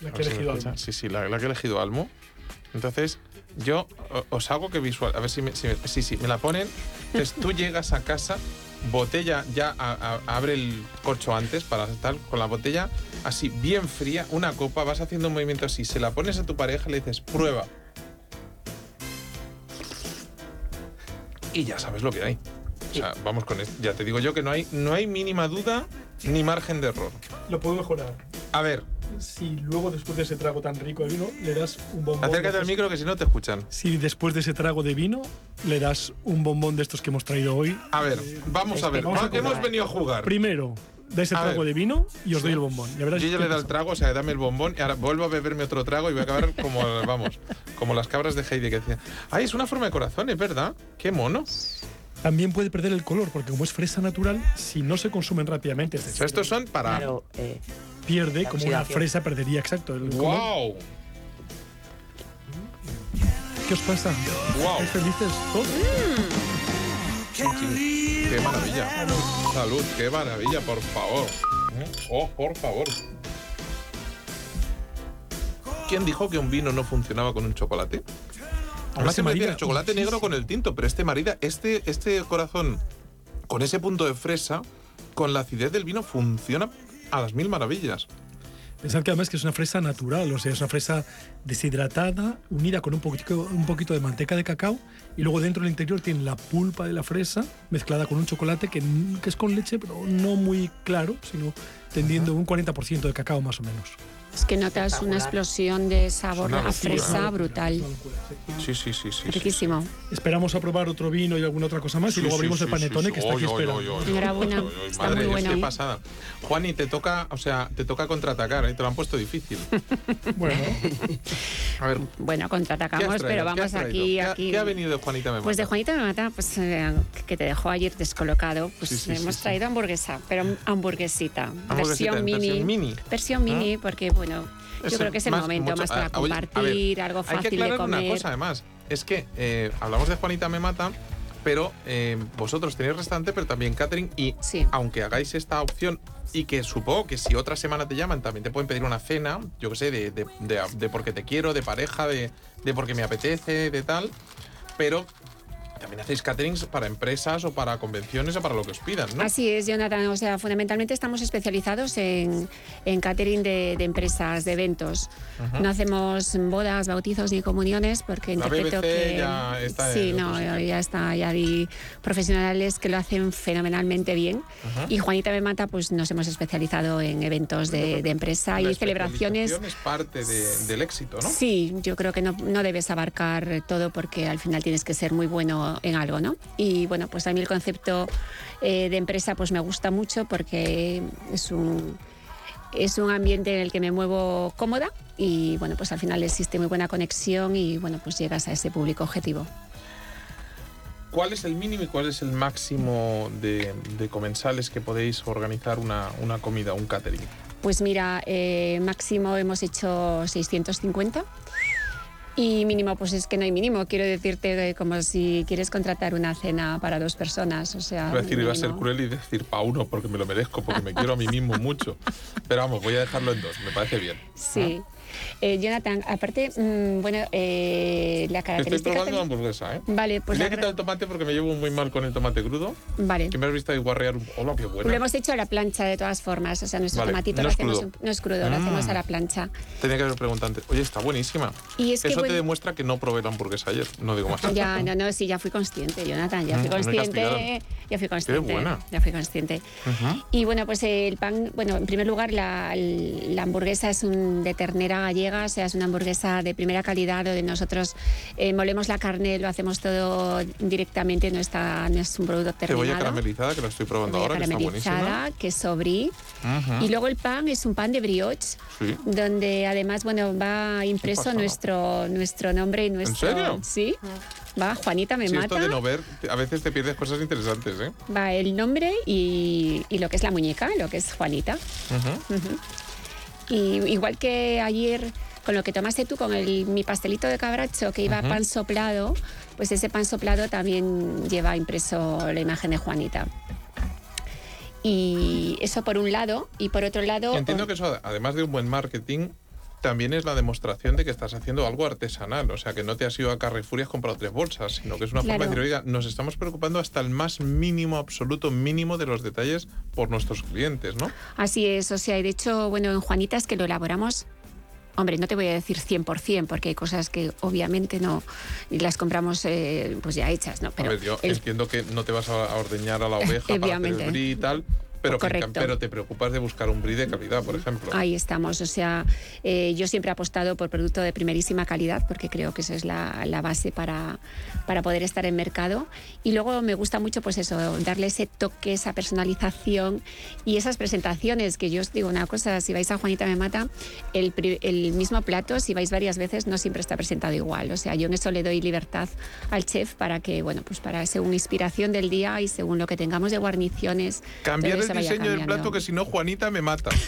La que he si elegido escucha. Almo. Sí, sí, la, la que he elegido Almo. Entonces, yo os hago que visual. A ver si me, si me- sí, sí, me la ponen. Entonces, tú llegas a casa, botella, ya a- a- abre el corcho antes para estar con la botella así, bien fría, una copa, vas haciendo un movimiento así, se la pones a tu pareja le dices, prueba. Y ya sabes lo que hay. O sea, vamos con esto. Ya te digo yo que no hay, no hay mínima duda ni margen de error. Lo puedo mejorar. A ver, Si luego, después de ese trago tan rico de vino, le das un bombón. acércate al micro que si no te escuchan. Si después de ese trago de vino, le das un bombón de estos que hemos traído hoy. A ver, vamos a ver. vamos a ¿a qué hemos venido a jugar? Primero, da ese A trago ver. de vino y os doy el bombón. Ya verás Yo ya le he dado el trago, o sea, dame el bombón y ahora vuelvo a beberme otro trago y voy a acabar como, vamos, como las cabras de Heidi que decían, ay, es una forma de corazón, es verdad, qué mono. También puede perder el color, porque como es fresa natural, si no se consumen rápidamente, es O decir, sea, estos son para... Pero eh, pierde, como una fresa perdería exacto el color. ¡Wow! ¿Qué os pasa? Wow. ¿Estáis felices todos? ¡Qué maravilla! Salud, qué maravilla, por favor. Oh, por favor. ¿Quién dijo que un vino no funcionaba con un chocolate? Además se siempre marida tiene chocolate negro con el tinto, pero este marida, este, este corazón con ese punto de fresa, con la acidez del vino, funciona a las mil maravillas. Pensad que además que es una fresa natural, o sea, es una fresa deshidratada, unida con un poquito, un poquito de manteca de cacao, y luego dentro del interior tiene la pulpa de la fresa mezclada con un chocolate que, que es con leche, pero no muy claro, sino tendiendo un 40% de cacao más o menos. Es que notas una explosión de sabor a fresa brutal. Sí. Sí, sí, sí, sí. sí. Riquísimo. Esperamos a probar otro vino y alguna otra cosa más, Sí, y luego sí, abrimos sí, el sí, panetone sí. que está aquí Oy, esperando. Enhorabuena. Está madre muy bueno. qué pasada. Juan, y te toca, o sea, te toca contraatacar, ¿eh? te lo han puesto difícil. Bueno, A ver, Bueno, ¿qué has contraatacamos, pero ¿Qué has vamos aquí, ¿Qué ha- aquí. ¿Qué ha venido de Juanita me Pues de mata? Juanita me mata, pues eh, que te dejó ayer descolocado. Pues Sí, sí, sí, hemos sí. traído hamburguesa, pero hamburguesita, Hamburguesita versión mini. versión mini. Versión mini, porque bueno, Es yo creo que es el más- momento mucho- más para ah, oye, a ver, compartir, algo Hay que fácil de aclarar comer. una cosa, además. Es que eh, hablamos de Juanita me mata, pero eh, vosotros tenéis restaurante, pero también catering. Y Sí. aunque hagáis esta opción y que supongo que si otra semana te llaman, también te pueden pedir una cena, yo que sé, de, de, de- de porque te quiero, de pareja, de, de porque me apetece, de tal. Pero también hacéis caterings para empresas o para convenciones o para lo que os pidan, ¿no? Así es, Jonathan. O sea, fundamentalmente estamos especializados en, en catering de, de empresas, de eventos. No hacemos bodas, bautizos ni comuniones porque interpreto que ya está sí, no, ya está, ya vi profesionales que lo hacen fenomenalmente bien. Y Juanita me mata, pues nos hemos especializado en eventos de, de empresa La y celebraciones. es parte de- del éxito, ¿no? Sí, yo creo que no, no debes abarcar todo porque al final tienes que ser muy bueno en algo, ¿no? Y bueno, pues a mí el concepto eh, de empresa pues me gusta mucho porque es un, es un ambiente en el que me muevo cómoda y bueno, pues al final existe muy buena conexión y bueno, pues llegas a ese público objetivo. ¿Cuál es el mínimo y cuál es el máximo de, de comensales que podéis organizar una, una comida, un catering? Pues mira, eh, máximo hemos hecho 650 y mínimo pues es que no hay mínimo. Quiero decirte como si quieres contratar una cena para dos personas, o sea... Iba a decir, iba a ser mínimo. cruel y decir pa' uno porque me lo merezco, porque me quiero a mí mismo mucho. Pero vamos, voy a dejarlo en dos, me parece bien. Sí. Eh, Jonathan, aparte, mm, bueno, eh, la Estoy característica... probando también- hamburguesa, ¿eh? Vale, pues a la quitar el tomate porque me llevo muy mal con el tomate crudo. Vale. Que me has visto ahí guarrear un... ¡Hola, qué Lo buena! hemos hecho a la plancha de todas formas, o sea, nuestro Vale, tomatito no lo es hacemos crudo. un- no es crudo, lo hacemos Mm. a la plancha. Tenía que haber preguntado antes. Oye, está buenísima. Y es que Eso te bueno- demuestra que no probé la hamburguesa ayer. No digo más. Ya, no, no, sí, ya fui consciente, Jonathan, ya Mm, fui me consciente, ya fui consciente, buena. ya fui consciente. Ujú. Y bueno, pues el pan, bueno, en primer lugar, la, la hamburguesa es un, de ternera gallega, sea, es una hamburguesa de primera calidad, donde nosotros eh, molemos la carne, lo hacemos todo directamente, no, está, no es un producto terminado. Cebolla caramelizada, que la estoy probando ahora, que está buenísima. caramelizada, queso brie. Ujú. Y luego el pan es un pan de brioche, Sí. donde además bueno va impreso nuestro, nuestro nombre y nuestro... serio? Sí. Va, Juanita me Sí, mata. esto de no ver, a veces te pierdes cosas interesantes, ¿eh? Va el nombre y, y lo que es la muñeca, lo que es Juanita. Ujú. Ujú. Y igual que ayer con lo que tomaste tú, con el, mi pastelito de cabracho que iba pan soplado, pues ese pan soplado también lleva impreso la imagen de Juanita. Y eso por un lado, y por otro lado... Entiendo que eso, además de un buen marketing, también es la demostración de que estás haciendo algo artesanal. O sea, que no te has ido a Carrefour y has comprado tres bolsas, sino que es una forma de decir, oiga, nos estamos preocupando hasta el más mínimo, absoluto mínimo de los detalles por nuestros clientes, ¿no? Así es, o sea, y de hecho, bueno, en Juanita es que lo elaboramos. Hombre, no te voy a decir 100%, porque hay cosas que obviamente no las compramos eh, pues ya hechas, ¿no? Pero a ver, yo el- entiendo que no te vas a ordeñar a la oveja para hacer el brie y tal, pero, que- Correcto. pero te preocupas de buscar un brie de calidad, por ejemplo. Ahí estamos, o sea, eh, yo siempre he apostado por producto de primerísima calidad porque creo que esa es la, la base para, para poder estar en mercado. Y luego me gusta mucho, pues eso, darle ese toque, esa personalización y esas presentaciones, que yo os digo una cosa, si vais a Juanita Me Mata, el, el mismo plato, si vais varias veces, no siempre está presentado igual. O sea, yo en eso le doy libertad al chef para que, bueno, pues para según inspiración del día y según lo que tengamos de guarniciones. Cambiar todo el diseño del plato, que si no, Juanita me mata.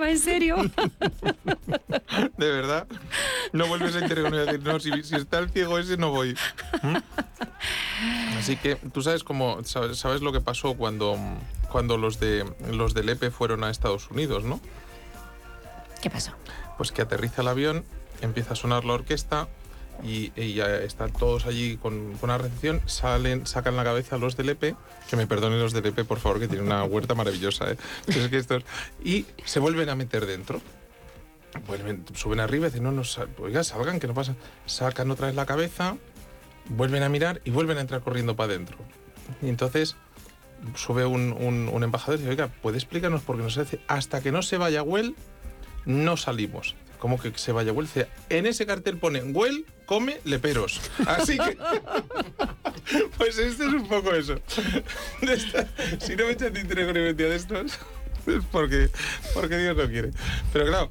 ¿Va en serio? De verdad. No vuelves a interrogar y a decir, no, si, si está el ciego ese, no voy. ¿Mm? Así que tú sabes cómo sabes, sabes lo que pasó cuando, cuando los de los del EPE fueron a Estados Unidos, ¿no? ¿Qué pasó? Pues que aterriza el avión, empieza a sonar la orquesta y, ya están todos allí con, con una recepción, salen, sacan la cabeza los del EPE, que me perdonen los del EPE, por favor, que tienen una huerta maravillosa, ¿eh? Y se vuelven a meter dentro. Vuelven, suben arriba y dicen, no, no, sal- oiga, salgan, que no pasa. Sacan otra vez la cabeza, vuelven a mirar y vuelven a entrar corriendo para adentro. Y entonces sube un, embajador y dice, oiga, ¿puede explicarnos por qué no hace? Hasta que no se vaya Well, no salimos. ¿Cómo que se vaya Well? En ese cartel pone, Well come leperos. Así que... pues esto es un poco eso. De esta- si no me echan tintere con de estos, es porque, porque Dios no quiere. Pero claro...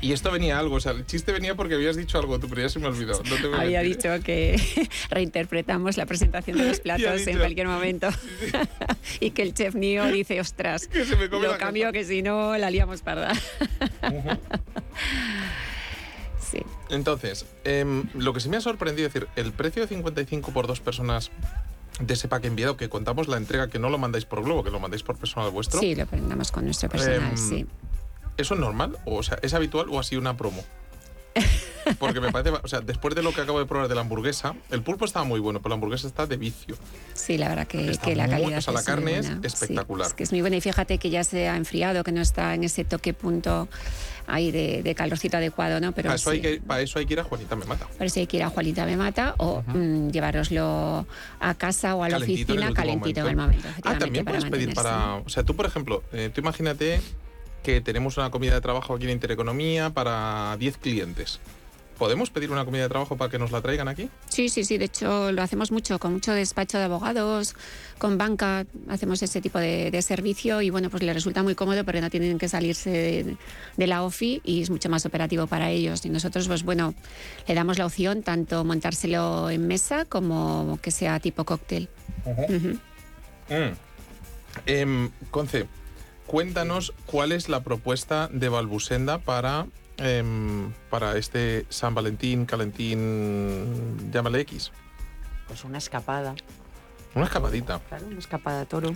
Y esto venía algo, o sea, el chiste venía porque habías dicho algo tú, pero ya se me olvidó. No te Había dicho que reinterpretamos la presentación de los platos en cualquier momento y que el chef Nio dice, ostras, Que se me come lo cambio casa". que si no la liamos parda. Sí. Entonces, em, lo que sí me ha sorprendido es decir, el precio de 55 por dos personas de ese pack enviado, que contamos la entrega, que no lo mandáis por globo, que lo mandáis por personal vuestro. Sí, lo prendamos con nuestro personal, Em, sí. ¿Eso es normal? O sea, ¿es habitual o ha sido una promo? Porque me parece, o sea, después de lo que acabo de probar de la hamburguesa, el pulpo estaba muy bueno, pero la hamburguesa está de vicio. Sí, la verdad que, que la muy- calidad o sea, la es carne es buena. Sí, espectacular. es que es muy buena y fíjate que ya se ha enfriado, que no está en ese toque punto ahí de, de calorcito adecuado, ¿no? Pero Para eso, hay que, para eso hay que ir a Juanita Me Mata. Por eso hay que ir a Juanita Me Mata o mm, llevároslo a casa o a la Calentito oficina calentito en el momento. Ah, también puedes pedir para. O sea, tú, por ejemplo, eh, tú imagínate que tenemos una comida de trabajo aquí en Intereconomía para 10 clientes. ¿Podemos pedir una comida de trabajo para que nos la traigan aquí? Sí, sí, sí. De hecho, lo hacemos mucho con mucho despacho de abogados, con banca. Hacemos ese tipo de, de servicio y bueno, pues les resulta muy cómodo porque no tienen que salirse de, de la OFI y es mucho más operativo para ellos. Y nosotros, pues bueno, le damos la opción tanto montárselo en mesa como que sea tipo cóctel. Mm. Em, Conce, cuéntanos cuál es la propuesta de Balbusenda para, em, para este San Valentín, Calentín, llámale X. Pues una escapada, Una escapadita. claro, una escapada toro.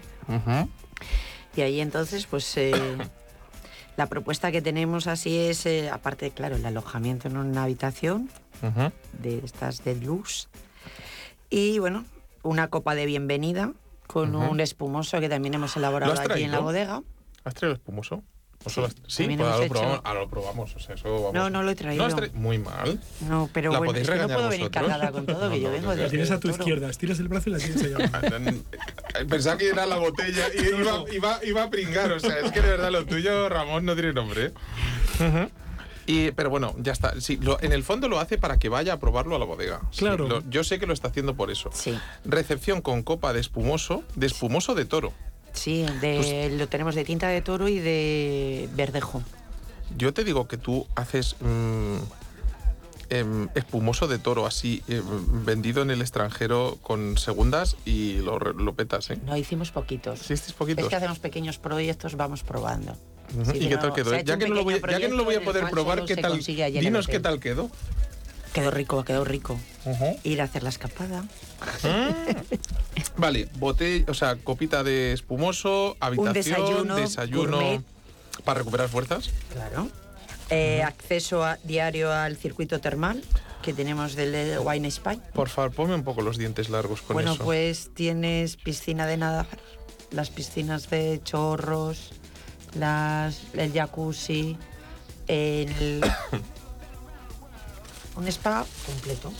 Y ahí entonces, pues eh, la propuesta que tenemos así es, eh, aparte, claro, el alojamiento en una habitación de estas de luz. Y bueno, una copa de bienvenida con un espumoso que también hemos elaborado aquí en la bodega. ¿Has traído el espumoso? ¿O Sí, pues ahora, lo probamos, hecho- ahora lo probamos. O sea, eso vamos. No, no lo he ¿No traído. Muy mal. No, pero ¿La bueno, podéis es que no puedo venir cargada con todo, que No, yo vengo de no. Tienes a tu Toro. izquierda, estiras el brazo y la tienes allá. Pensaba que era la botella y iba, iba, iba a pringar. O sea, es que de verdad lo tuyo, Ramón, no tiene nombre. ¿eh? Y, pero bueno, ya está. Sí, lo- en el fondo lo hace para que vaya a probarlo a la bodega. Sí, Claro. lo- yo sé que lo está haciendo por eso. Sí, Recepción con copa de espumoso, de espumoso de toro. Sí, de- lo tenemos de tinta de toro y de verdejo. Yo te digo que tú haces mm, em, espumoso de toro así, em, vendido en el extranjero con segundas y lo, lo petas, ¿eh? No hicimos poquitos. ¿Hiciste poquitos? Es que hacemos pequeños proyectos, vamos probando. Sí, ¿Y qué pero tal quedó? Ya que, no lo voy, ya que no lo voy a poder probar, ¿qué tal? Dinos qué tal quedó. Quedó rico, quedó rico. Ir a hacer la escapada. Vale, botella, o sea, copita de espumoso, habitación, desayuno desayuno gourmet. para recuperar fuerzas. Claro. Eh, acceso a- diario al circuito termal que tenemos del Wine Spy. Por favor, ponme un poco los dientes largos con bueno, eso. pues tienes piscina de nadar, las piscinas de chorros, las, el jacuzzi, el, un spa completo.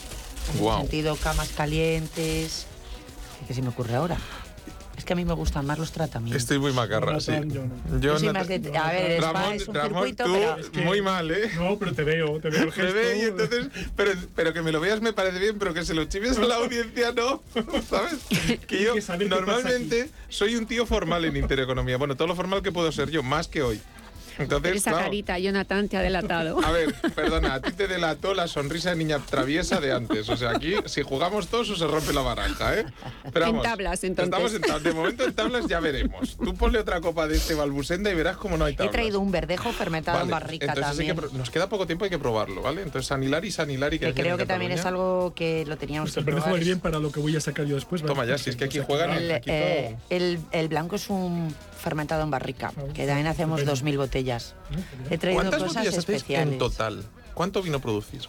En Guau. el sentido, camas calientes. ¿Qué se me ocurre ahora? Es que a mí me gustan más los tratamientos. Estoy muy macarra, sí. Yo soy Jonathan- más de- a ver, el spa Ramón, es un Ramón, circuito, tú pero- que- muy mal, ¿eh? No, pero te veo, te veo el gesto. ve y entonces, pero, pero que me lo veas me parece bien, pero que se lo chives a la audiencia no, ¿sabes? Que yo que normalmente soy un tío formal en intereconomía. Bueno, todo lo formal que puedo ser yo, más que hoy. Entonces, Esa claro, carita, Jonathan, te ha delatado. A ver, perdona, a ti te delató la sonrisa de niña traviesa de antes. O sea, aquí, si jugamos todos, o se rompe la baraja, ¿eh? Pero En vamos, tablas, entonces. Estamos en tablas. De momento en tablas ya veremos. Tú ponle otra copa de este balbusenda y verás cómo no hay He tablas. traído un verdejo fermentado en Vale, barrica entonces hay que también. pro- nos queda poco tiempo, hay que probarlo, ¿vale? Entonces, San Hilari, San Hilari, que Que creo en que también es algo que lo teníamos Pues que el verdejo ir bien para lo que voy a sacar yo después. Toma ya, si es que aquí juegan el... El, Aquí eh, todo. el- el blanco es un fermentado en barrica, que también hacemos Estupendo. 2.000 botellas. He traído ¿Cuántas cosas botellas especiales. en total? ¿Cuánto vino producís?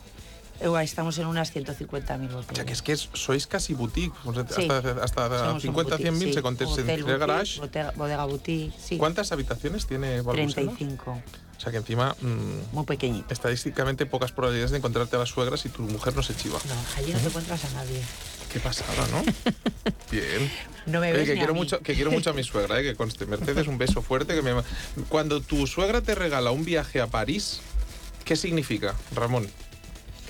Guau, Estamos en unas 150.000 botellas. O sea, que es que sois casi boutique. Sí. Hasta, hasta Somos un 50, boutique, 100 mil sí. se contesta boutique, garage. bodega, bodega boutique, sí. ¿Cuántas habitaciones tiene Balbusenda? 35. O sea, que encima, mm, Muy pequeñito. estadísticamente, pocas probabilidades de encontrarte a las suegras y tu mujer no se chiva. No, allí no te encuentras a nadie. Qué pasada, ¿no? Bien. No me Oye, ves que ni quiero a mí. mucho, que quiero mucho a mi suegra, ¿eh? que conste. Mercedes, un beso fuerte. Que me... Cuando tu suegra te regala un viaje a París, ¿qué significa, Ramón?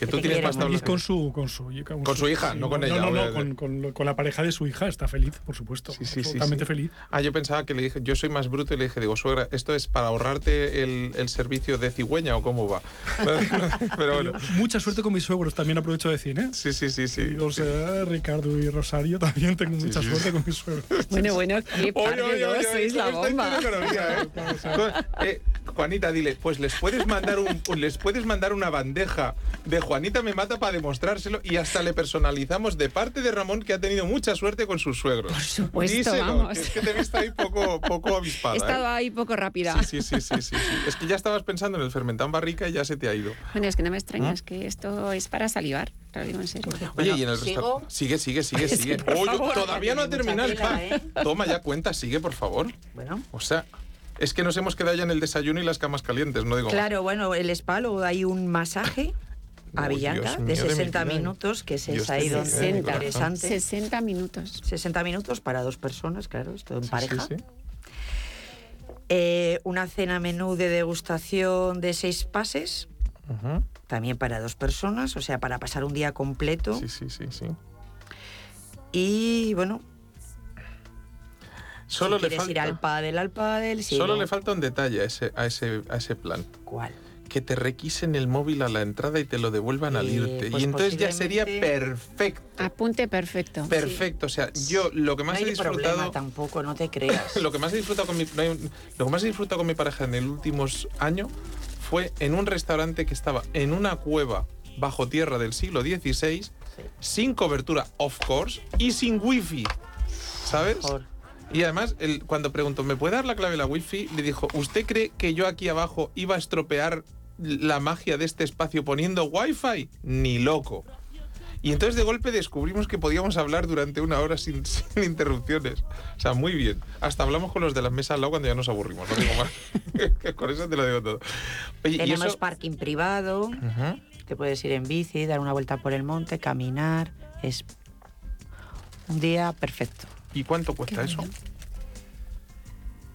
Que tú tienes. Feliz con su, con su, Con su hija, no con ella, No, no, con, con- con la pareja de su hija está feliz, por supuesto. Sí, sí, sí, absolutamente sí. feliz. Ah, yo pensaba que le dije, yo soy más bruto y le dije, digo, suegra, ¿esto es para ahorrarte el, el servicio de cigüeña o cómo va? Pero bueno. Mucha suerte con mis suegros, también aprovecho de decir, ¿eh? Sí, sí, sí, sí. Y, o sea, Ricardo y Rosario también tengo mucha sí. suerte con mis suegros. Bueno, bueno, qué de dos, sois la ¿cómo bomba. eh? Eh, Juanita, dile, pues les puedes mandar un, les puedes mandar una bandeja de Juanita me mata para demostrárselo y hasta le personalizamos de parte de Ramón que ha tenido mucha suerte con sus suegros. Por supuesto, Díselo, vamos. que es que te he visto ahí poco, poco avispada. He estado ¿eh? ahí poco rápida. Sí, sí, sí, sí, sí, sí. Es que ya estabas pensando en el fermentán barrica y ya se te ha ido. Bueno, es que no me extrañas que esto es para salivar, te lo digo en serio. Oye, Bueno, y en el ¿sigo? restaurante. Sigue, sigue, sigue, Sí, sigue. Oye, favor. todavía no ha terminado. tela, ¿eh? Toma ya cuenta, sigue, por favor. Bueno. O sea, es que nos hemos quedado ya en el desayuno y las camas calientes, no digo más. Claro, bueno, el spa luego hay un masaje a Villanca de de mi 60 vida. minutos, que es Dios ahí de mi donde vida, de mi corazón. interesante. 60 minutos. 60 minutos para dos personas, claro, esto en Sí, pareja. sí, sí. Eh, una cena menú de degustación de seis pases, también para dos personas, o sea, para pasar un día completo. Sí, sí, sí, sí. Y bueno, Solo si le ir falta. al pádel, al pádel, sí, Solo no. le falta un detalle a ese, a ese, a ese plan. ¿Cuál? Que te requisen el móvil a la entrada y te lo devuelvan al irte. pues y entonces ya sería perfecto. Apunte perfecto. Perfecto. O sea, yo lo que No más he disfrutado. problema tampoco, no te creas. lo que más he disfrutado con mi no hay- lo que más he disfrutado con mi pareja en el últimos año fue en un restaurante que estaba en una cueva bajo tierra del siglo XVI sin cobertura of course y sin wifi sabes Mejor. y además el- cuando preguntó me puede dar la clave de la wifi le dijo usted cree que yo aquí abajo iba a estropear la magia de este espacio poniendo wifi ni loco y entonces de golpe descubrimos que podíamos hablar durante una hora sin, sin interrupciones. O sea, muy bien. Hasta hablamos con los de las mesas al lado cuando ya nos aburrimos. No digo más. con eso te lo digo todo. Oye, Tenemos eso... parking privado, te puedes ir en bici, dar una vuelta por el monte, caminar. Es un día perfecto. ¿Y cuánto cuesta eso?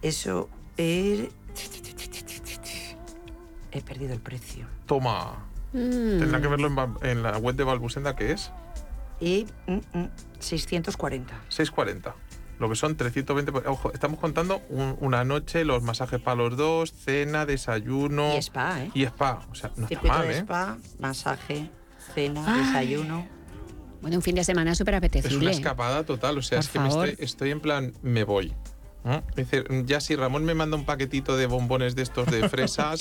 Eso es... He perdido el precio. Toma. Mm. Tendrá que verlo en, la web de Balbusenda, que es Y mm, mm, 640. 640. Lo que son 320. por- Ojo, estamos contando un- una noche, los masajes para los dos, cena, desayuno. Y spa, ¿eh? Y spa. O sea, no está Circuito mal, de ¿eh? spa, masaje, cena, desayuno. Bueno, un fin de semana súper Es una apetecible. escapada total, o sea, Por es que me estoy, estoy en plan, me voy. Dice, ya si Ramón me manda un paquetito de bombones de estos de fresas,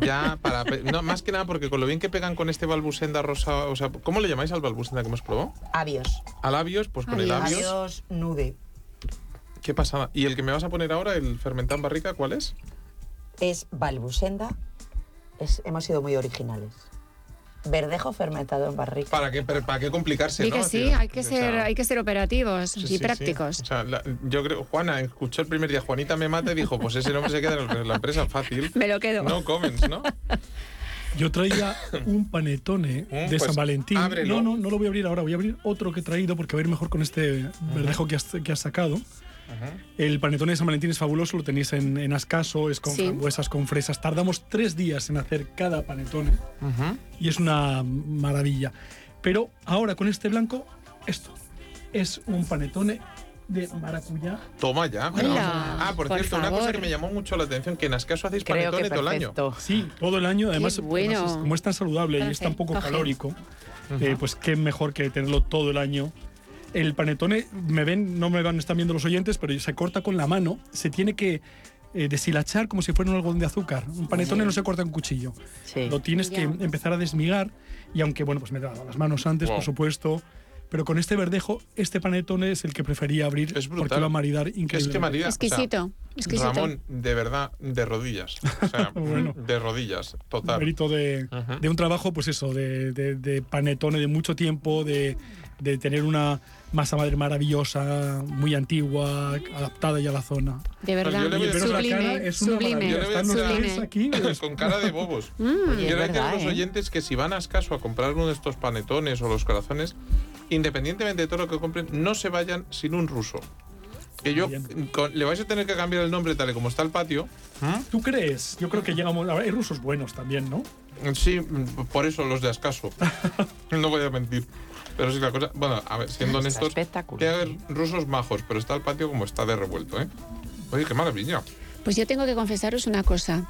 ya para... No, más que nada porque con lo bien que pegan con este balbusenda rosa, o sea, ¿cómo le llamáis al balbusenda que hemos probado? Avios. ¿A labios? Pues con el Avios. labios. Avios nude. ¿Qué pasada? ¿Y el que me vas a poner ahora, el fermentán barrica, cuál es? Es balbusenda. Es, hemos sido muy originales. Verdejo fermentado en barrica. ¿Para qué, para qué complicarse? Sí ¿no? que sí, hay que o sea, ser, hay que ser operativos sí, y sí, sí. prácticos. O sea, la- yo creo, Juana escuchó el primer día, Juanita me mata y dijo, pues ese nombre se queda en la empresa fácil. Me lo quedo. No comments, ¿no? Yo traía un panetone Mm, de pues, San Valentín. ábrelo. No, no, no lo voy a abrir ahora. Voy a abrir otro que he traído porque va a ir mejor con este verdejo que has, que has sacado. El panetone de San Valentín es fabuloso, lo tenéis en, en Ascaso, es con Sí. frambuesas, con fresas. Tardamos tres días en hacer cada panetone Ujú. y es una maravilla. Pero ahora con este blanco, esto es un panetone de maracuyá. Toma ya. Hola, ah, por, por cierto, una cosa que me llamó mucho la atención, que en Ascaso hacéis Creo panetone todo el año. Sí, todo el año. Además, bueno. además es- como es tan saludable y es tan poco calórico, eh, pues qué mejor que tenerlo todo el año. El panetone, me ven, no me van, están viendo los oyentes, pero se corta con la mano. Se tiene que eh, deshilachar como si fuera un algodón de azúcar. Un panetone no se corta con cuchillo. Sí. Lo tienes que empezar a desmigar y aunque, bueno, pues me he lavado las manos antes, Wow. por supuesto, pero con este verdejo, este panetone es el que prefería abrir Es porque va a maridar increíble. Es que María, o sea, Exquisito, exquisito. Ramón, de verdad, de rodillas. O sea, Bueno. de rodillas, total. mérito de, Ujú. de un trabajo, pues eso, de, de- de panetone de mucho tiempo, de, de tener una masa madre maravillosa, muy antigua, adaptada ya a la zona. De Pues verdad, yo le voy a decir- Veros la cara, sublime, es una sublime. Yo le sublime. aquí. pues, Con cara de bobos. Mm. Yo le digo a verdad, los ¿eh? oyentes que si van a Ascaso a comprar uno de estos panetones o los corazones, independientemente de todo lo que compren, no se vayan sin un ruso. Que yo con- le vais a tener que cambiar el nombre tal y como está el patio. ¿Tú crees? Yo creo que llegamos. a ver, Hay rusos buenos también, ¿no? Sí, mm, por eso los de Ascaso. no voy a mentir. Pero sí la cosa. Bueno, a ver, siendo Está honestos, espectacular. que haber rusos majos, pero está el patio como está de revuelto, ¿eh? Oye, qué maravilla. Pues yo tengo que confesaros una cosa.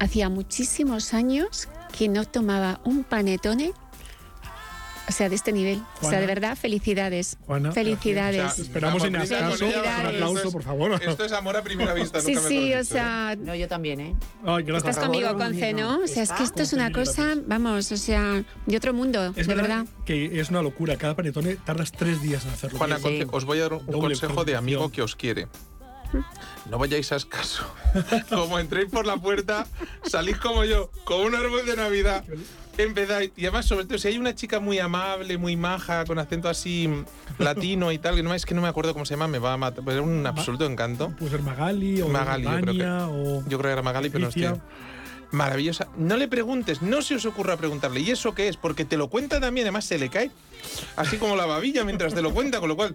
Hacía muchísimos años que no tomaba un panetone, o sea, de este nivel. O sea, Juana. de verdad, felicidades. Juana, felicidades. O sea, Esperamos en ella, Un aplauso, Esto es- por favor. Esto es amor a primera vista, sí, nunca sí, o ¿eh? sea, No, yo también, ¿eh? Ay, gracias. estás conmigo, Conce, ¿no? O sea, es que esto es una cosa, vamos, o sea, de otro mundo, Es de verdad, verdad. que es una locura. Cada panetone tardas tres días en hacerlo. Juana, Sí. Conce, os voy a dar un Doble consejo de amigo que os quiere. No vayáis a escaso. Como entréis por la puerta, salís como yo, con un árbol de Navidad. Empezáis. Y además, sobre todo, si hay una chica muy amable, muy maja, con acento así latino y tal, que no es que no me acuerdo cómo se llama, me va a matar. Pero era un absoluto encanto. Puede ser Magali o Magali, yo creo que- o. Yo creo que era Magali, pero no estoy. Maravillosa. No le preguntes, no se os ocurra preguntarle. ¿Y eso qué es? Porque te lo cuenta también, además se le cae así como la babilla mientras te lo cuenta, con lo cual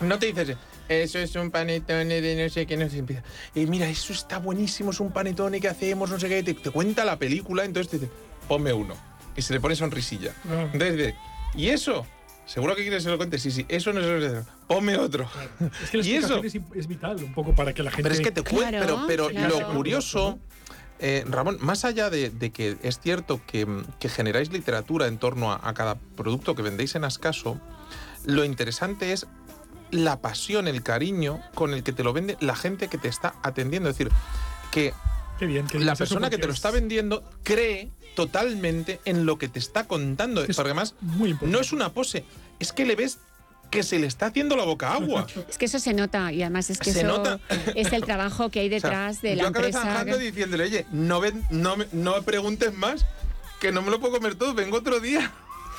no te dices, eso es un panetone de no sé qué, no sé. Empieza, "Eh, mira, eso está buenísimo, es un panetone que hacemos, no sé qué. Te, te cuenta la película, entonces te dice, ponme uno. Y se le pone sonrisilla. Ah. Entonces dice, ¿y eso? ¿Seguro que quieres que se lo cuente? Sí, sí, eso no cuente. Ponme otro. Es que la ¿Y eso? es, es vital, un poco para que la gente. Pero es que te Claro, pero, pero claro. lo curioso, eh, Ramón, más allá de, de que es cierto que, que generáis literatura en torno a, a cada producto que vendéis en Ascaso, lo interesante es la pasión, el cariño con el que te lo vende la gente que te está atendiendo. Es decir, que Qué bien, que la persona que te lo es- está vendiendo cree totalmente en lo que te está contando. Es Porque además muy no es una pose, es que le ves que se le está haciendo la boca agua. Es que eso se nota y además es que Se eso nota. es el trabajo que hay O sea, detrás de la yo acabé empresa. zanjando diciéndole, oye, no, ven, no, no me preguntes más, que no me lo puedo comer todo, vengo otro día.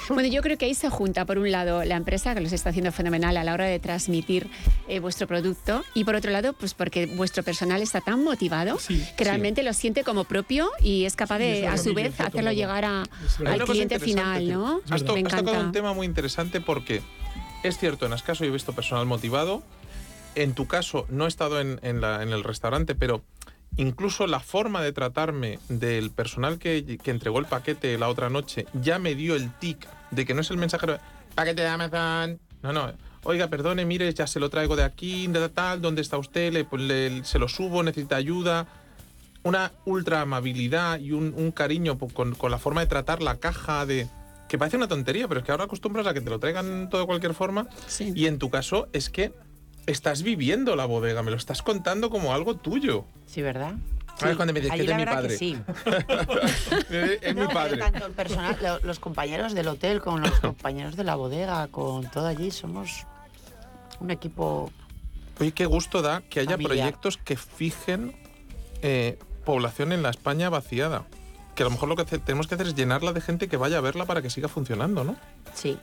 Bueno, yo creo que ahí se junta, por un lado, la empresa que los está haciendo fenomenal a la hora de transmitir eh, vuestro producto y por otro lado, pues porque vuestro personal está tan motivado Sí, que realmente lo siente como propio y es capaz Sí, de, a su vez, hacerlo llegar a- al cliente final, ¿no? Has, Me has tocado un tema muy interesante porque es cierto, en Ascaso yo he visto personal motivado. En tu caso, no he estado en, en la- en el restaurante, pero incluso la forma de tratarme del personal que, que entregó el paquete la otra noche ya me dio el tic de que no es el mensajero, paquete de Amazon. No, no. Oiga, perdone, mire, ya se lo traigo de aquí, de tal, ¿dónde está usted? Le, pues, le- se lo subo, necesita ayuda. Una ultra amabilidad y un, un cariño con, con la forma de tratar la caja de... Que parece una tontería, pero es que ahora acostumbras a que te lo traigan todo de cualquier forma. Sí. Y en tu caso es que estás viviendo la bodega, me lo estás contando como algo tuyo. Sí, ¿verdad? ¿Sabes Sí. cuando me dices que es mi verdad que padre? sí. es mi No, padre. Tanto el personal, lo- los compañeros del hotel, con los compañeros de la bodega, con todo allí, somos un equipo. Oye, qué gusto da que haya Familiar. proyectos que fijen eh, población en la España vaciada. Que a lo mejor lo que tenemos que hacer es llenarla de gente que vaya a verla para que siga funcionando, ¿no? Sí.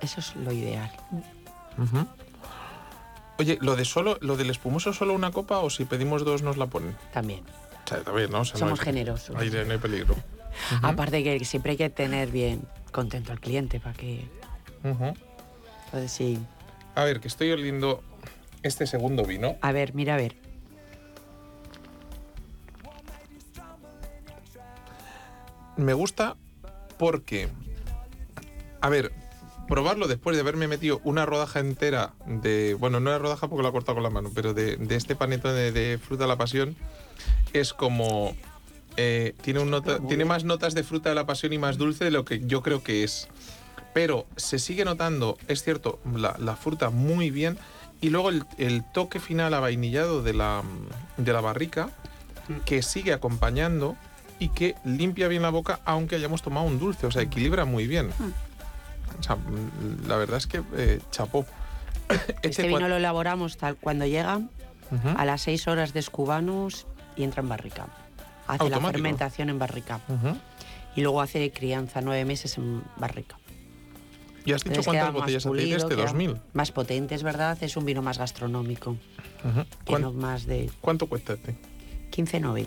Eso es lo ideal. Ujú. Oye, lo de solo, lo del espumoso solo una copa o si pedimos dos nos la ponen. También. O sea, también, ¿no? O sea, no Somos hay- generosos. Ahí no hay peligro. Aparte que siempre hay que tener bien contento al cliente para que. Entonces sí. A ver, que estoy oliendo este segundo vino. A ver, mira, a ver. Me gusta porque, a ver, probarlo después de haberme metido una rodaja entera de. Bueno, no era rodaja porque lo he cortado con la mano, pero de, de este panetón de, de fruta de la pasión, es como. eh, tiene, un nota- tiene más notas de fruta de la pasión y más dulce de lo que yo creo que es. Pero se sigue notando, es cierto, la, la fruta muy bien. Y luego el, el toque final avainillado de la, de la barrica, que sigue acompañando y que limpia bien la boca, aunque hayamos tomado un dulce. O sea, equilibra muy bien. O sea, mm, la verdad es que eh, chapó. Este vino lo elaboramos tal cuando llega a las 6 horas de escubanos y entra en barrica. Hace la fermentación en barrica. Y luego hace crianza nueve meses en barrica. ¿Y has dicho Entonces cuántas botellas hacéis de pulido, este? queda 2000. Más potente, es verdad. Es un vino más gastronómico. Ujú. Que ¿Cuán- no más de ¿Cuánto cuesta este? 15,90.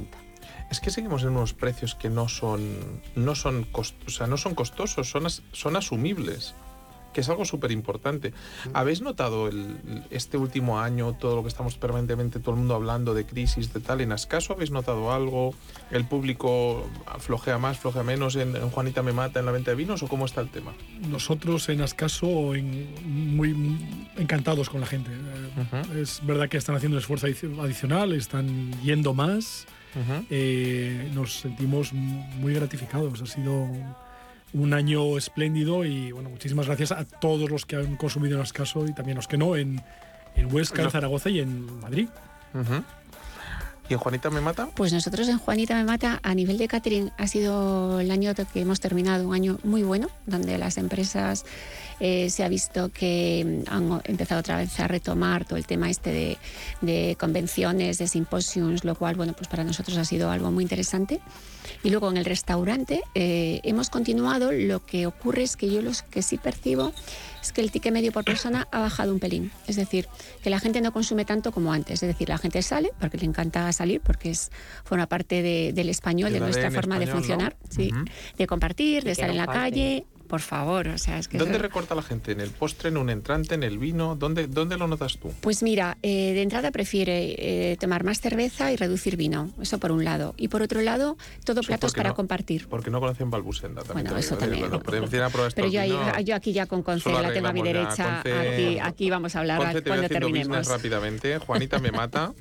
Es que seguimos en unos precios que no son, no son, cost- o sea, no son costosos, son, as- son asumibles, que es algo súper importante. ¿Habéis notado el- este último año todo lo que estamos permanentemente, todo el mundo hablando de crisis, de tal? ¿En Ascaso habéis notado algo? ¿El público flojea más, flojea menos en, en Juanita Me Mata en la venta de vinos o cómo está el tema? Nosotros en Ascaso en- muy encantados con la gente. Eh, Ujú. Es verdad que están haciendo un esfuerzo adici- adicional, están yendo más. Ujú. Eh, nos sentimos muy gratificados. Ha sido un año espléndido y bueno, muchísimas gracias a todos los que han consumido en Ascaso y también los que no en, en Huesca, en Zaragoza y en Madrid. ¿Y en Juanita Me Mata? Pues nosotros en Juanita Me Mata, a nivel de catering, ha sido el año que hemos terminado, un año muy bueno, donde las empresas eh, se ha visto que mm, han empezado otra vez a retomar todo el tema este de, de convenciones, de simposiums, lo cual, bueno, pues para nosotros ha sido algo muy interesante. Y luego en el restaurante eh, hemos continuado, lo que ocurre es que yo lo que sí percibo es que el ticket medio por persona ha bajado un pelín. Es decir, que la gente no consume tanto como antes. Es decir, la gente sale porque le encanta salir, porque es forma parte de- del español, de nuestra forma de funcionar, de compartir, de estar en la calle. Por favor, o sea, es que ¿Dónde eso- recorta la gente? ¿En el postre, en un entrante, en el vino? ¿Dónde, dónde lo notas tú? Pues mira, eh, de entrada prefiere eh, tomar más cerveza y reducir vino, eso por un lado. Y por otro lado, todo Eso platos para no- compartir. Porque no conocen Balbusenda también. Bueno, eso ¿eh? también. Bueno, pero yo, ahí- yo aquí ya con Conce eso lo la tengo a mi derecha. Conce- Aquí, aquí vamos a hablar Conce, te voy cuando terminemos. rápidamente. Juanita me mata.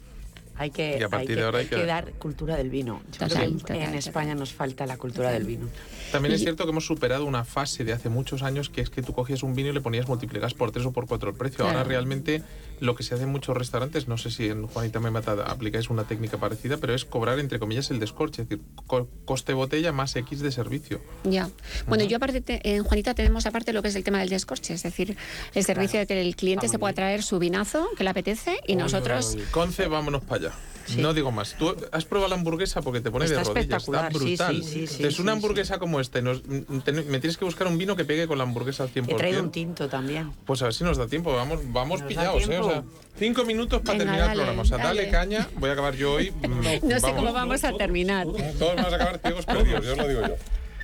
Hay que, Y a partir hay que- de ahora hay hay que- que dar cultura del vino. Yo creo Total, que en- total, en total. España nos falta la cultura del vino. También es cierto que hemos superado una fase de hace muchos años que es que tú cogías un vino y le ponías multiplicas por tres o por cuatro el precio. Ahora realmente lo que se hace en muchos restaurantes, no sé si en Juanita me mata aplicáis una técnica parecida, pero es cobrar entre comillas el descorche, es decir, co- coste botella más X de servicio. Ya. Bueno, yo aparte, te- en Juanita tenemos aparte lo que es el tema del descorche, es decir, el servicio de que el cliente Está se pueda traer su vinazo, que le apetece, y nosotros... Conce, vámonos para allá. Sí. No digo más. ¿Tú has probado la hamburguesa porque te pone Está de rodillas? Está brutal. sí, sí, sí, Entonces, una sí, hamburguesa como esta, y nos- mm, me tienes que buscar un vino que pegue con la hamburguesa al 100%. He traído un tinto también. Pues a ver si nos da tiempo, vamos, vamos ¿Nos da pillados, ¿eh? tiempo? O sea, cinco minutos para Venga, terminar el dale, programa. O sea, dale, dale. caña, voy a acabar yo hoy. mm, No sé vamos. cómo vamos a terminar. Todos vamos a acabar ciegos perdidos, yo os lo digo yo.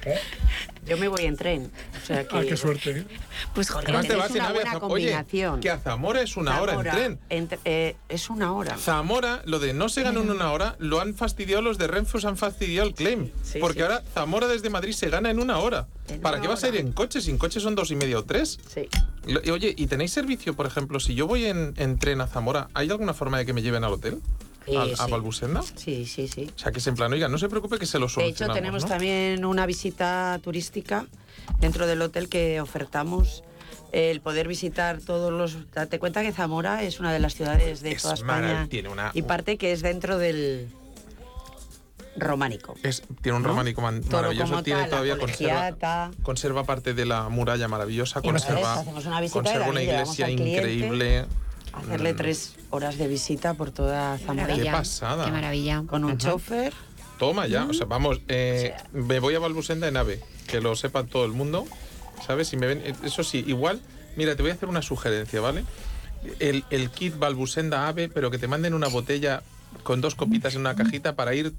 Yo me voy en tren. O sea que, Ah, qué suerte. ¿eh? Pues Porque Además te vas una buena Zam- Oye, combinación. que a Zamora es una hora en tren. entre- eh, es una hora. Zamora, lo de no se gana en una hora, lo han fastidiado los de Renfe, os han fastidiado el claim. Sí, porque sí. ahora Zamora desde Madrid se gana en una hora. En ¿Para una qué vas a ir en coche? Sin coche son dos y media o tres. Sí. Oye, ¿y tenéis servicio, por ejemplo, si yo voy en, en tren a Zamora, ¿hay alguna forma de que me lleven al hotel? ¿A, a sí. Balbusenda? Sí, sí, sí. O sea, que es en plan, oiga, no se preocupe que se lo De solucionamos, hecho, tenemos ¿no? también una visita turística dentro del hotel que ofertamos el poder visitar todos los... Date cuenta que Zamora es una de las ciudades de Es toda España tiene una- y parte que es dentro del románico. Es- tiene un ¿no? románico maravilloso, tiene tal, todavía conserva, conserva parte de la muralla maravillosa, Y conserva, una conserva una iglesia al cliente increíble. Hacerle Mm. tres horas de visita por toda Zamora Qué Maravilla. pasada. Qué maravilla. con un chofer. Toma ya, o sea, vamos, eh, me voy a Balbusenda en AVE, que lo sepa todo el mundo, ¿sabes? Si me ven, eh, eso sí, igual, mira, te voy a hacer una sugerencia, ¿vale? El, el kit Balbusenda AVE, pero que te manden una botella con dos copitas en una cajita para ir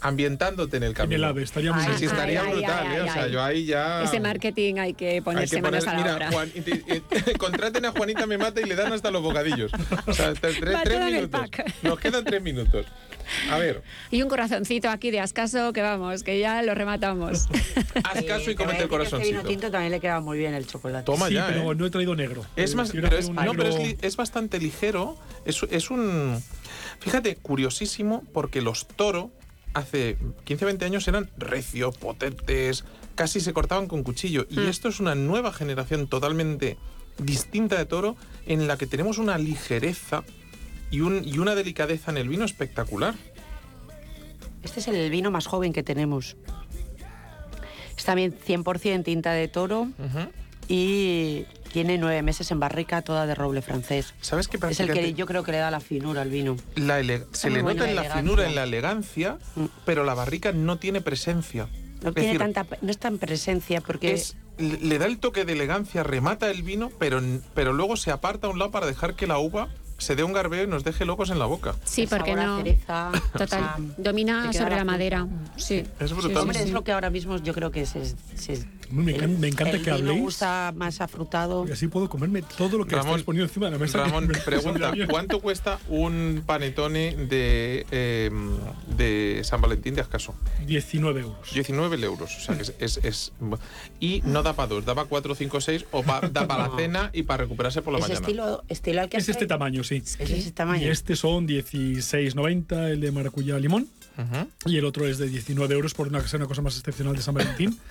ambientándote en el En camino. el AVE, estaría muy Ay, Sí, bien. sí, estaría Ay, brutal, ay, ¿eh? O sea, ay. yo ahí ya... Ese marketing hay que Hay ponerse que manos poner, a la mira, obra. Juan, te- contraten a Juanita Me Mata y le dan hasta los bocadillos. O sea, tres, tres- en minutos. pack. Nos quedan tres minutos. A ver, Y un corazoncito aquí de Ascaso que vamos, que ya lo rematamos. haz caso y voy comete el que a Este vino corazoncito. tinto también le queda muy bien el chocolate. Toma Sí, ya, pero ¿eh? no he traído negro. Es Eh, más, pero es, no, pero es, es bastante ligero. Es, es un. Fíjate, curiosísimo, porque los toro hace 15 20 años eran recios, potentes, casi se cortaban con cuchillo. Y Mm. esto es una nueva generación totalmente distinta de toro en la que tenemos una ligereza y, un, y una delicadeza en el vino espectacular. Este es el vino más joven que tenemos. Es también 100% tinta de toro y tiene nueve meses en barrica, toda de roble francés. ¿Sabes qué Es el que yo creo que le da la finura al vino. la ele- se le nota en la elegancia. finura, en la elegancia, Mm. pero la barrica no tiene presencia. No Es tiene decir, tanta, no está en presencia porque es, le da el toque de elegancia, remata el vino, pero, pero luego se aparta a un lado para dejar que la uva se dé un garbeo y nos deje locos en la boca. Sí, porque no. cereza, Total, o sea, domina sobre la madera. Sí. Es Sí, brutal. sí, Hombre, sí. es lo que ahora mismo yo creo que es, es- es- Me el- encanta- me encanta el que vino habléis. gusta más afrutado. Y así puedo comerme todo lo que Ramón- poniendo encima de la mesa. Ramón, Me- me pregunta. ¿cuánto cuesta un panetone de, eh, de San Valentín de Ascaso? 19 euros. 19 euros. O sea, que es, es- es- Y no da para dos, da para 4, 5, 6 o pa- da para la cena y para recuperarse por la Es mañana. estilo, estilo al que Es este tamaño, sí. Es ese tamaño. Y este son 16,90 el de maracuyá limón. Ujú. Y el otro es de 19 euros por una, ser una cosa más excepcional de San Valentín.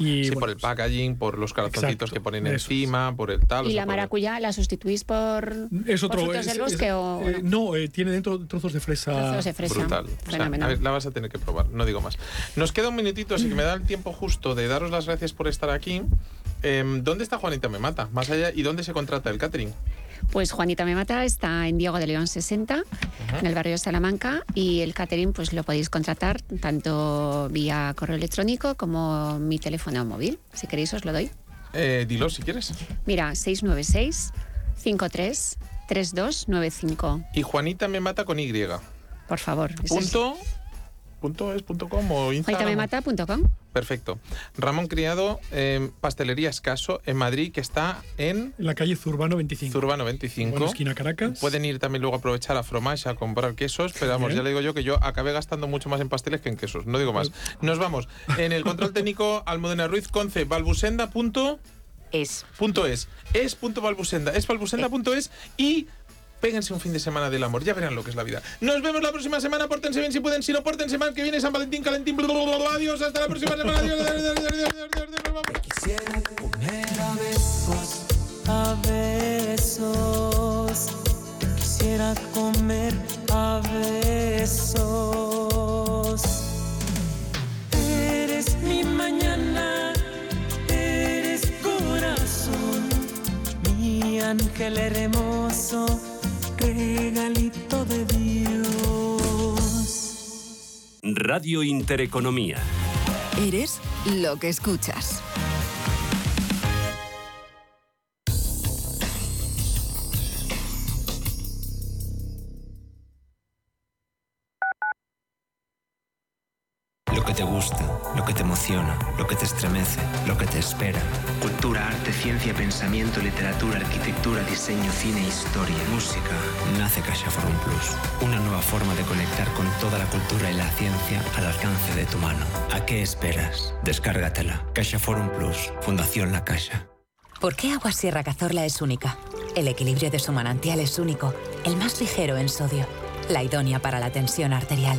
Y, Sí, bueno, por el packaging, por los calzoncitos Exacto, que ponen es. encima, por el tal. o ¿Y sea, la por- maracuyá la sustituís por, Es por otro. frutos es- del es- bosque o eh, no? eh, tiene dentro trozos de fresa. Trozos de fresa. Brutal. O sea, Fenomenal. a ver, la vas a tener que probar, no digo más. Nos queda un minutito, así que me da el tiempo justo de daros las gracias por estar aquí. Em, ¿Dónde está Juanita Me Mata? Más allá, ¿y dónde se contrata el catering? Pues Juanita Me Mata está en Diego de León 60, en el barrio de Salamanca, y el catering pues lo podéis contratar tanto vía correo electrónico como mi teléfono móvil. Si queréis os lo doy. Eh, dilo si quieres. Mira, 696 53 3295. Y Juanita Me Mata con Y. Por favor. Punto, punto es punto com o Instagram. Perfecto. Ramón Criado, em, Pastelería Escaso, en Madrid, que está en En la calle Zurbano 25. Zurbano 25. Bueno, esquina Caracas. Pueden ir también luego a aprovechar a Fromage a comprar quesos, pero vamos, Bien. ya le digo yo que yo acabé gastando mucho más en pasteles que en quesos, no digo más. Nos vamos. En el control técnico, Almudena Ruiz, conce, balbusenda punto, Es. punto es, es punto balbusenda, es balbusenda punto es y péguense un fin de semana del amor, ya verán lo que es la vida. Nos vemos la próxima semana, pórtense bien si pueden, si no, pórtense mal, que viene San Valentín, Calentín, blablabla. adiós, hasta la próxima semana, adiós, adiós, adiós, adiós, adiós, adiós, adiós. Quisiera comer a besos, a besos. Quisiera comer a besos. Eres mi mañana, eres corazón, mi ángel hermoso, regalito de Dios. Radio Intereconomía. Eres lo que escuchas. Que te gusta, lo que te emociona, lo que te estremece, lo que te espera. Cultura, arte, ciencia, pensamiento, literatura, arquitectura, diseño, cine, historia. Música. Nace Caixa Forum Plus. Una nueva forma de conectar con toda la cultura y la ciencia al alcance de tu mano. ¿A qué esperas? Descárgatela. Caixa Forum Plus. Fundación La Caixa. ¿Por qué Agua Sierra Cazorla es única? El equilibrio de su manantial es único, el más ligero en sodio, la idónea para la tensión arterial,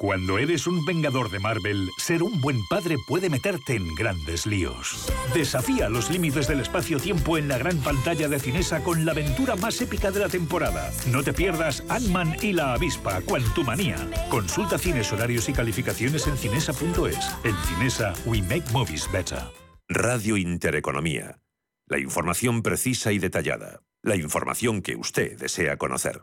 Cuando eres un vengador de Marvel, ser un buen padre puede meterte en grandes líos. Desafía los límites del espacio-tiempo en la gran pantalla de Cinesa con la aventura más épica de la temporada. No te pierdas Ant-Man y la avispa, Quantumania. Consulta cines, horarios y calificaciones en cinesa.es. En Cinesa, we make movies better. Radio Intereconomía. La información precisa y detallada. La información que usted desea conocer.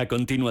A continuación,